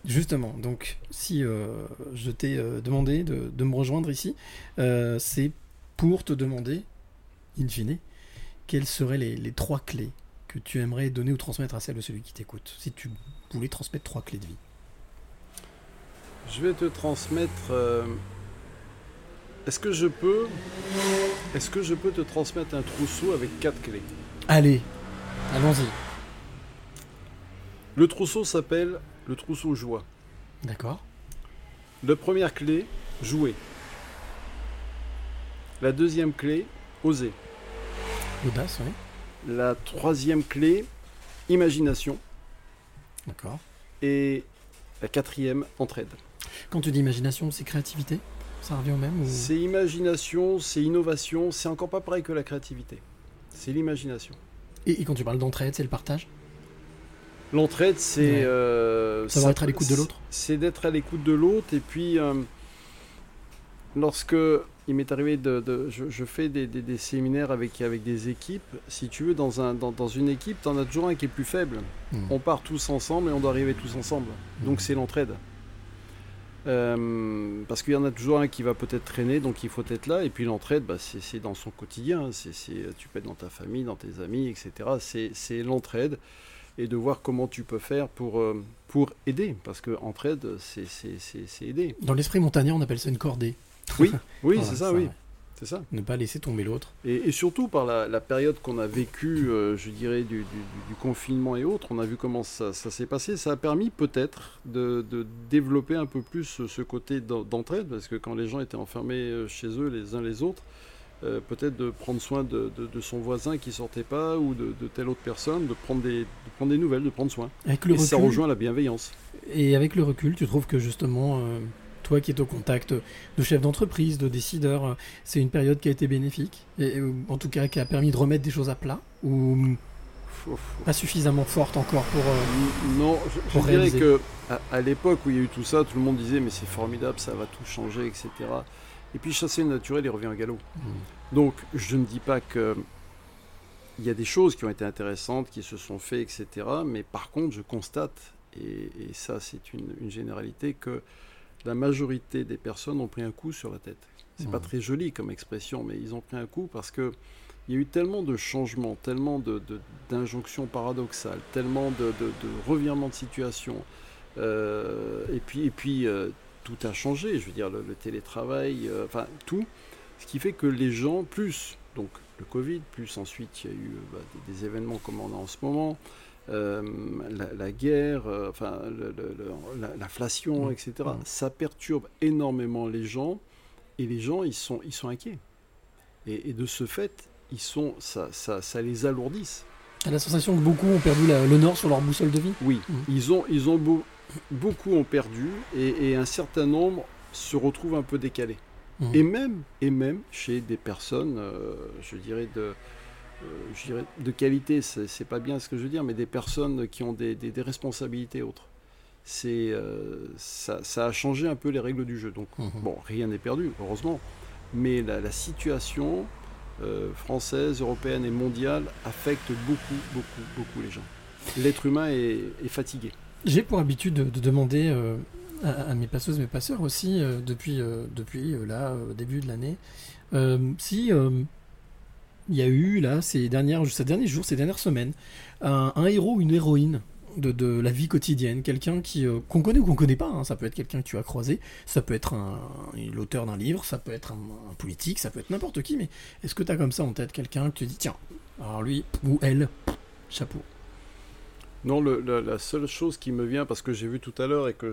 justement, donc si euh, je t'ai euh, demandé de, de me rejoindre ici, euh, c'est pour te demander, in fine, quelles seraient les, les trois clés que tu aimerais donner ou transmettre à celle de celui qui t'écoute, si tu voulais transmettre trois clés de vie. Je vais te transmettre. Est-ce que je peux. Est-ce que je peux te transmettre un trousseau avec quatre clés? Allez, allons-y. Le trousseau s'appelle le trousseau joie. D'accord La première clé, jouer. La deuxième clé, oser. Audace, oui. La troisième clé, imagination. D'accord. Et la quatrième, entraide. Quand tu dis imagination, c'est créativité? Ça revient au même ou... C'est imagination, c'est innovation, c'est encore pas pareil que la créativité. C'est l'imagination. Et, et quand tu parles d'entraide, c'est le partage? L'entraide, c'est. Euh, Savoir être à l'écoute de l'autre C'est d'être à l'écoute de l'autre. Et puis, euh, lorsque il m'est arrivé de. de- je, je fais des, des- des séminaires avec, avec des équipes. Si tu veux, dans, un, dans, dans une équipe, tu en as toujours un qui est plus faible. Mhm. On part tous ensemble et on doit arriver tous ensemble. Donc, c'est l'entraide. Euh, parce qu'il y en a toujours un qui va peut-être traîner, donc il faut être là. Et puis l'entraide, bah, c'est dans son quotidien. C'est c'est- tu peux être dans ta famille, dans tes amis, etc. C'est- C'est l'entraide et de voir comment tu peux faire pour, euh, pour aider. Parce que entraide, c'est aider. Dans l'esprit montagnard, on appelle ça une cordée. Oui, oui, Voilà, c'est ça, oui. C'est ça. Ne pas laisser tomber l'autre. Et, et surtout par la, la période qu'on a vécue, euh, je dirais, du, du- du- du confinement et autres, on a vu comment ça, ça s'est passé. Ça a permis peut-être de, de développer un peu plus ce, ce côté d'en- d'entraide, parce que quand les gens étaient enfermés euh, chez eux les uns les autres, euh, peut-être de prendre soin de, de- de son voisin qui sortait pas ou de, de telle autre personne, de prendre, des, de prendre des nouvelles, de prendre soin. Avec le et ça rejoint la bienveillance. Et avec le recul, tu trouves que justement, euh, toi qui es au contact de chefs d'entreprise, de décideurs, euh, c'est une période qui a été bénéfique et, en tout cas qui a permis de remettre des choses à plat ou pas suffisamment forte encore pour. euh, Non, je, dirais que à, à l'époque où il y a eu tout ça, tout le monde disait mais c'est formidable, ça va tout changer, etc. Et puis chasser le naturel, il revient au galop. Donc je ne dis pas que il y a des choses qui ont été intéressantes, qui se sont faites, etc. Mais par contre, je constate, et, et ça c'est une, une généralité, que la majorité des personnes ont pris un coup sur la tête. C'est pas Mhm. très joli comme expression, mais ils ont pris un coup parce que il y a eu tellement de changements, tellement de- de- d'injonctions paradoxales, tellement de, de, de revirements de situation. Euh, et puis, et puis euh, tout a changé. Je veux dire, le, le télétravail, euh, enfin tout. Ce qui fait que les gens, plus donc le Covid, plus ensuite il y a eu euh, bah, des, des événements comme on a en ce moment, euh, la, la guerre, euh, enfin l'inflation, Mm. etc. Ça perturbe énormément les gens et les gens ils sont, ils sont inquiets. Et, et de ce fait, ils sont, ça, ça, ça les alourdisse. T'as la sensation que beaucoup ont perdu la- le nord sur leur boussole de vie? Oui, ils ont, ils ont beau- beaucoup ont perdu et, et un certain nombre se retrouvent un peu décalés. Mhm. Et même, et même chez des personnes, euh, je dirais de, euh, je dirais de qualité, c'est pas bien ce que je veux dire, mais des personnes qui ont des, des- des responsabilités autres. C'est, euh, ça, ça a changé un peu les règles du jeu. Donc Mhm. bon, rien n'est perdu, heureusement, mais la, la situation euh, française, européenne et mondiale affecte beaucoup, beaucoup, beaucoup les gens. L'être humain est, est fatigué. J'ai pour habitude de, de demander euh, à, mes passeuses, mes passeurs aussi, euh, depuis, euh, depuis euh, là, début de l'année, si il y a eu là ces, dernières, ces derniers jours, ces dernières semaines, un, un héros ou une héroïne de, de la vie quotidienne, quelqu'un qui qu'on connaît ou qu'on connaît pas, hein, ça peut être quelqu'un que tu as croisé, ça peut être l'auteur d'un livre, ça peut être un, un politique, ça peut être n'importe qui, mais est-ce que tu as comme ça en tête quelqu'un que tu dis, tiens, alors lui ou elle, chapeau Non, le- la seule chose qui me vient, parce que j'ai vu tout à l'heure et que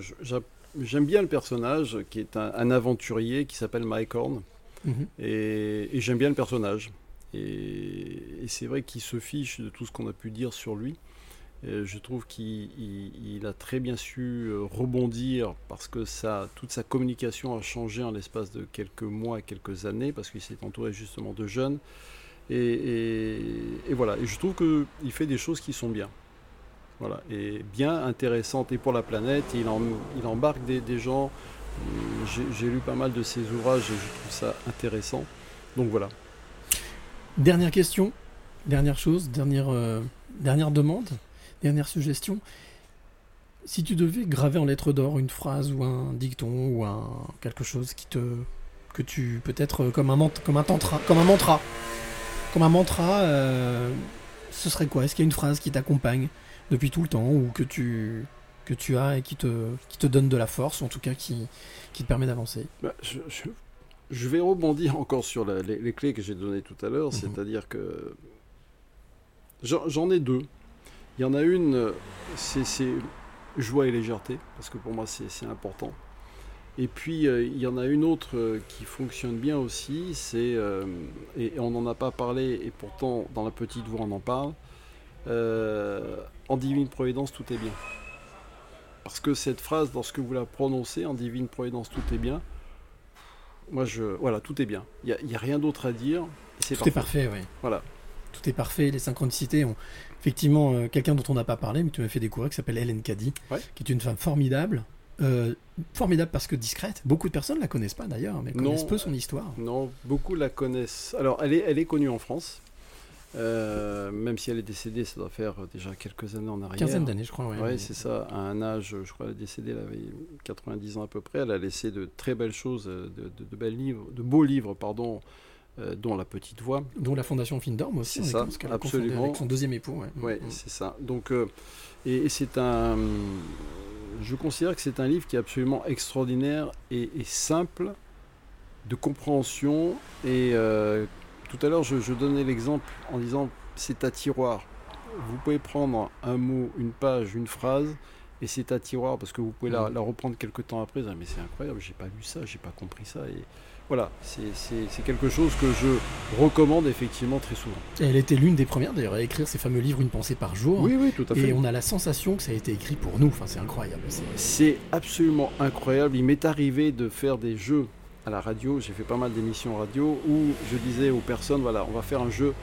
j'aime bien le personnage, qui est un, un aventurier qui s'appelle Mike Horn, Mhm. et, et j'aime bien le personnage. Et, et c'est vrai qu'il se fiche de tout ce qu'on a pu dire sur lui. Et je trouve qu'il il- il a très bien su euh, rebondir parce que ça, toute sa communication a changé en l'espace de quelques mois, quelques années, parce qu'il s'est entouré justement de jeunes. Et, et- et voilà, et je trouve qu'il fait des choses qui sont bien. Voilà, et bien intéressantes et pour la planète. Il, embarque des, gens. Euh, J'ai lu pas mal de ses ouvrages et je trouve ça intéressant. Donc voilà. Dernière question, dernière chose, dernière, euh, dernière demande, dernière suggestion. Si tu devais graver en lettres d'or une phrase ou un dicton ou un quelque chose qui te que tu peut-être euh, comme un comme comme un mantra, comme un mantra, euh, ce serait quoi? Est-ce qu'il y a une phrase qui t'accompagne? Depuis tout le temps ou que tu que tu as et qui te qui te donne de la force, ou en tout cas qui qui te permet d'avancer Bah, je, je- je vais rebondir encore sur la- les, les clés que j'ai données tout à l'heure, c'est-à-dire que j'en ai deux. Il y en a une, c'est joie et légèreté, parce que pour moi c'est important. Et puis euh, il y en a une autre euh, qui fonctionne bien aussi, c'est, euh, et, et on n'en a pas parlé, et pourtant dans la petite voix on en parle, en divine providence tout est bien. Parce que cette phrase, lorsque vous la prononcez, en divine providence tout est bien, moi je. Voilà, tout est bien. Il n'y a, rien d'autre à dire. Tout est parfait, oui. Voilà. Tout est parfait, les synchronicités ont effectivement euh, quelqu'un dont on n'a pas parlé, mais tu m'as fait découvrir, qui s'appelle Hélène Caddy, qui est une femme formidable. euh, formidable parce que discrète. Beaucoup de personnes la connaissent pas d'ailleurs, mais connaissent peu son histoire. Non, beaucoup la connaissent. Alors, elle est, elle est connue en France. Euh, même si elle est décédée, ça doit faire déjà quelques années en arrière. Quinzaine d'années, je crois. Oui, Ouais, c'est ça. À un âge, je crois, elle est décédée, elle avait 90 ans à peu près. Elle a laissé de très belles choses, euh, de, de- de belles livres, de beaux livres, pardon, euh, dont La Petite Voix. Dont la Fondation Findorm aussi. C'est ça, absolument. Avec son deuxième époux. Ouais. Oui, Mm. c'est ça. Donc, euh, et, et c'est un. Je considère que c'est un livre qui est absolument extraordinaire et, et simple de compréhension. Et tout à l'heure, je, je donnais l'exemple en disant c'est à tiroir. Vous pouvez prendre un mot, une page, une phrase, et c'est à tiroir parce que vous pouvez la, la reprendre quelques temps après. Mais c'est incroyable, j'ai pas lu ça, j'ai pas compris ça. Et voilà, c'est- quelque chose que je recommande effectivement très souvent. Et elle était l'une des premières d'ailleurs à écrire ces fameux livres Une pensée par jour. Oui, oui, tout à fait. Et on a la sensation que ça a été écrit pour nous. Enfin, c'est incroyable. C'est absolument incroyable. Il m'est arrivé de faire des jeux à la radio. J'ai fait pas mal d'émissions radio où je disais aux personnes voilà, on va faire un jeu.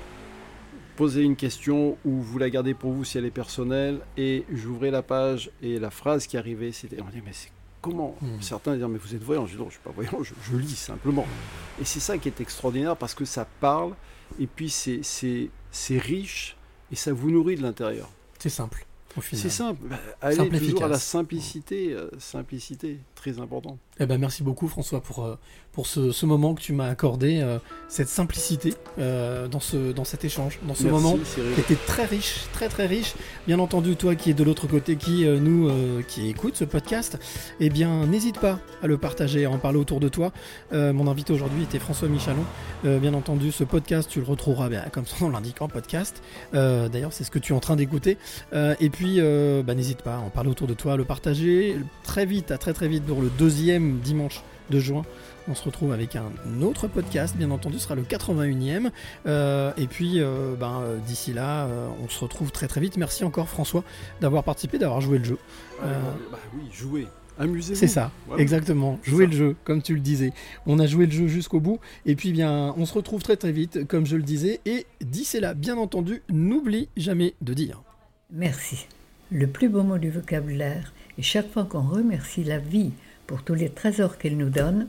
Posez une question ou vous la gardez pour vous si elle est personnelle. Et j'ouvrais la page et la phrase qui arrivait, c'était on dit mais c'est comment Mhm. Certains disaient mais vous êtes voyant. Je dis non, je suis pas voyant, je, je lis simplement. Et c'est ça qui est extraordinaire parce que ça parle et puis c'est riche et ça vous nourrit de l'intérieur. C'est simple. C'est simple. Bah, Allez toujours à la simplicité. euh, simplicité, très important. Eh ben, merci beaucoup François pour, euh, pour ce, ce moment que tu m'as accordé, euh, cette simplicité euh, dans, ce, dans cet échange, dans ce Merci, moment qui était très riche, très très riche. Bien entendu, toi qui es de l'autre côté, qui euh, nous, qui écoute ce podcast, eh bien n'hésite pas à le partager, à en parler autour de toi. Mon invité aujourd'hui était François Michalon. Bien entendu, ce podcast, tu le retrouveras bien, comme son nom l'indique en podcast. D'ailleurs, c'est ce que tu es en train d'écouter. Et puis, bah, n'hésite pas à en parler autour de toi, à le partager très vite, à très très vite pour le deuxième dimanche de juin. On se retrouve avec un autre podcast, bien entendu, ce sera le 81e. Euh, et puis, euh, ben, euh, d'ici là, euh, on se retrouve très très vite. Merci encore François d'avoir participé, d'avoir joué le jeu. Euh, Euh, bah oui, jouer. Amusez-vous. c'est ça, Voilà. exactement. Jouer ça. le jeu, comme tu le disais. On a joué le jeu jusqu'au bout. Et puis, bien, on se retrouve très très vite, comme je le disais. Et d'ici là, bien entendu, n'oublie jamais de dire. Merci. Le plus beau mot du vocabulaire, et chaque fois qu'on remercie la vie pour tous les trésors qu'elle nous donne,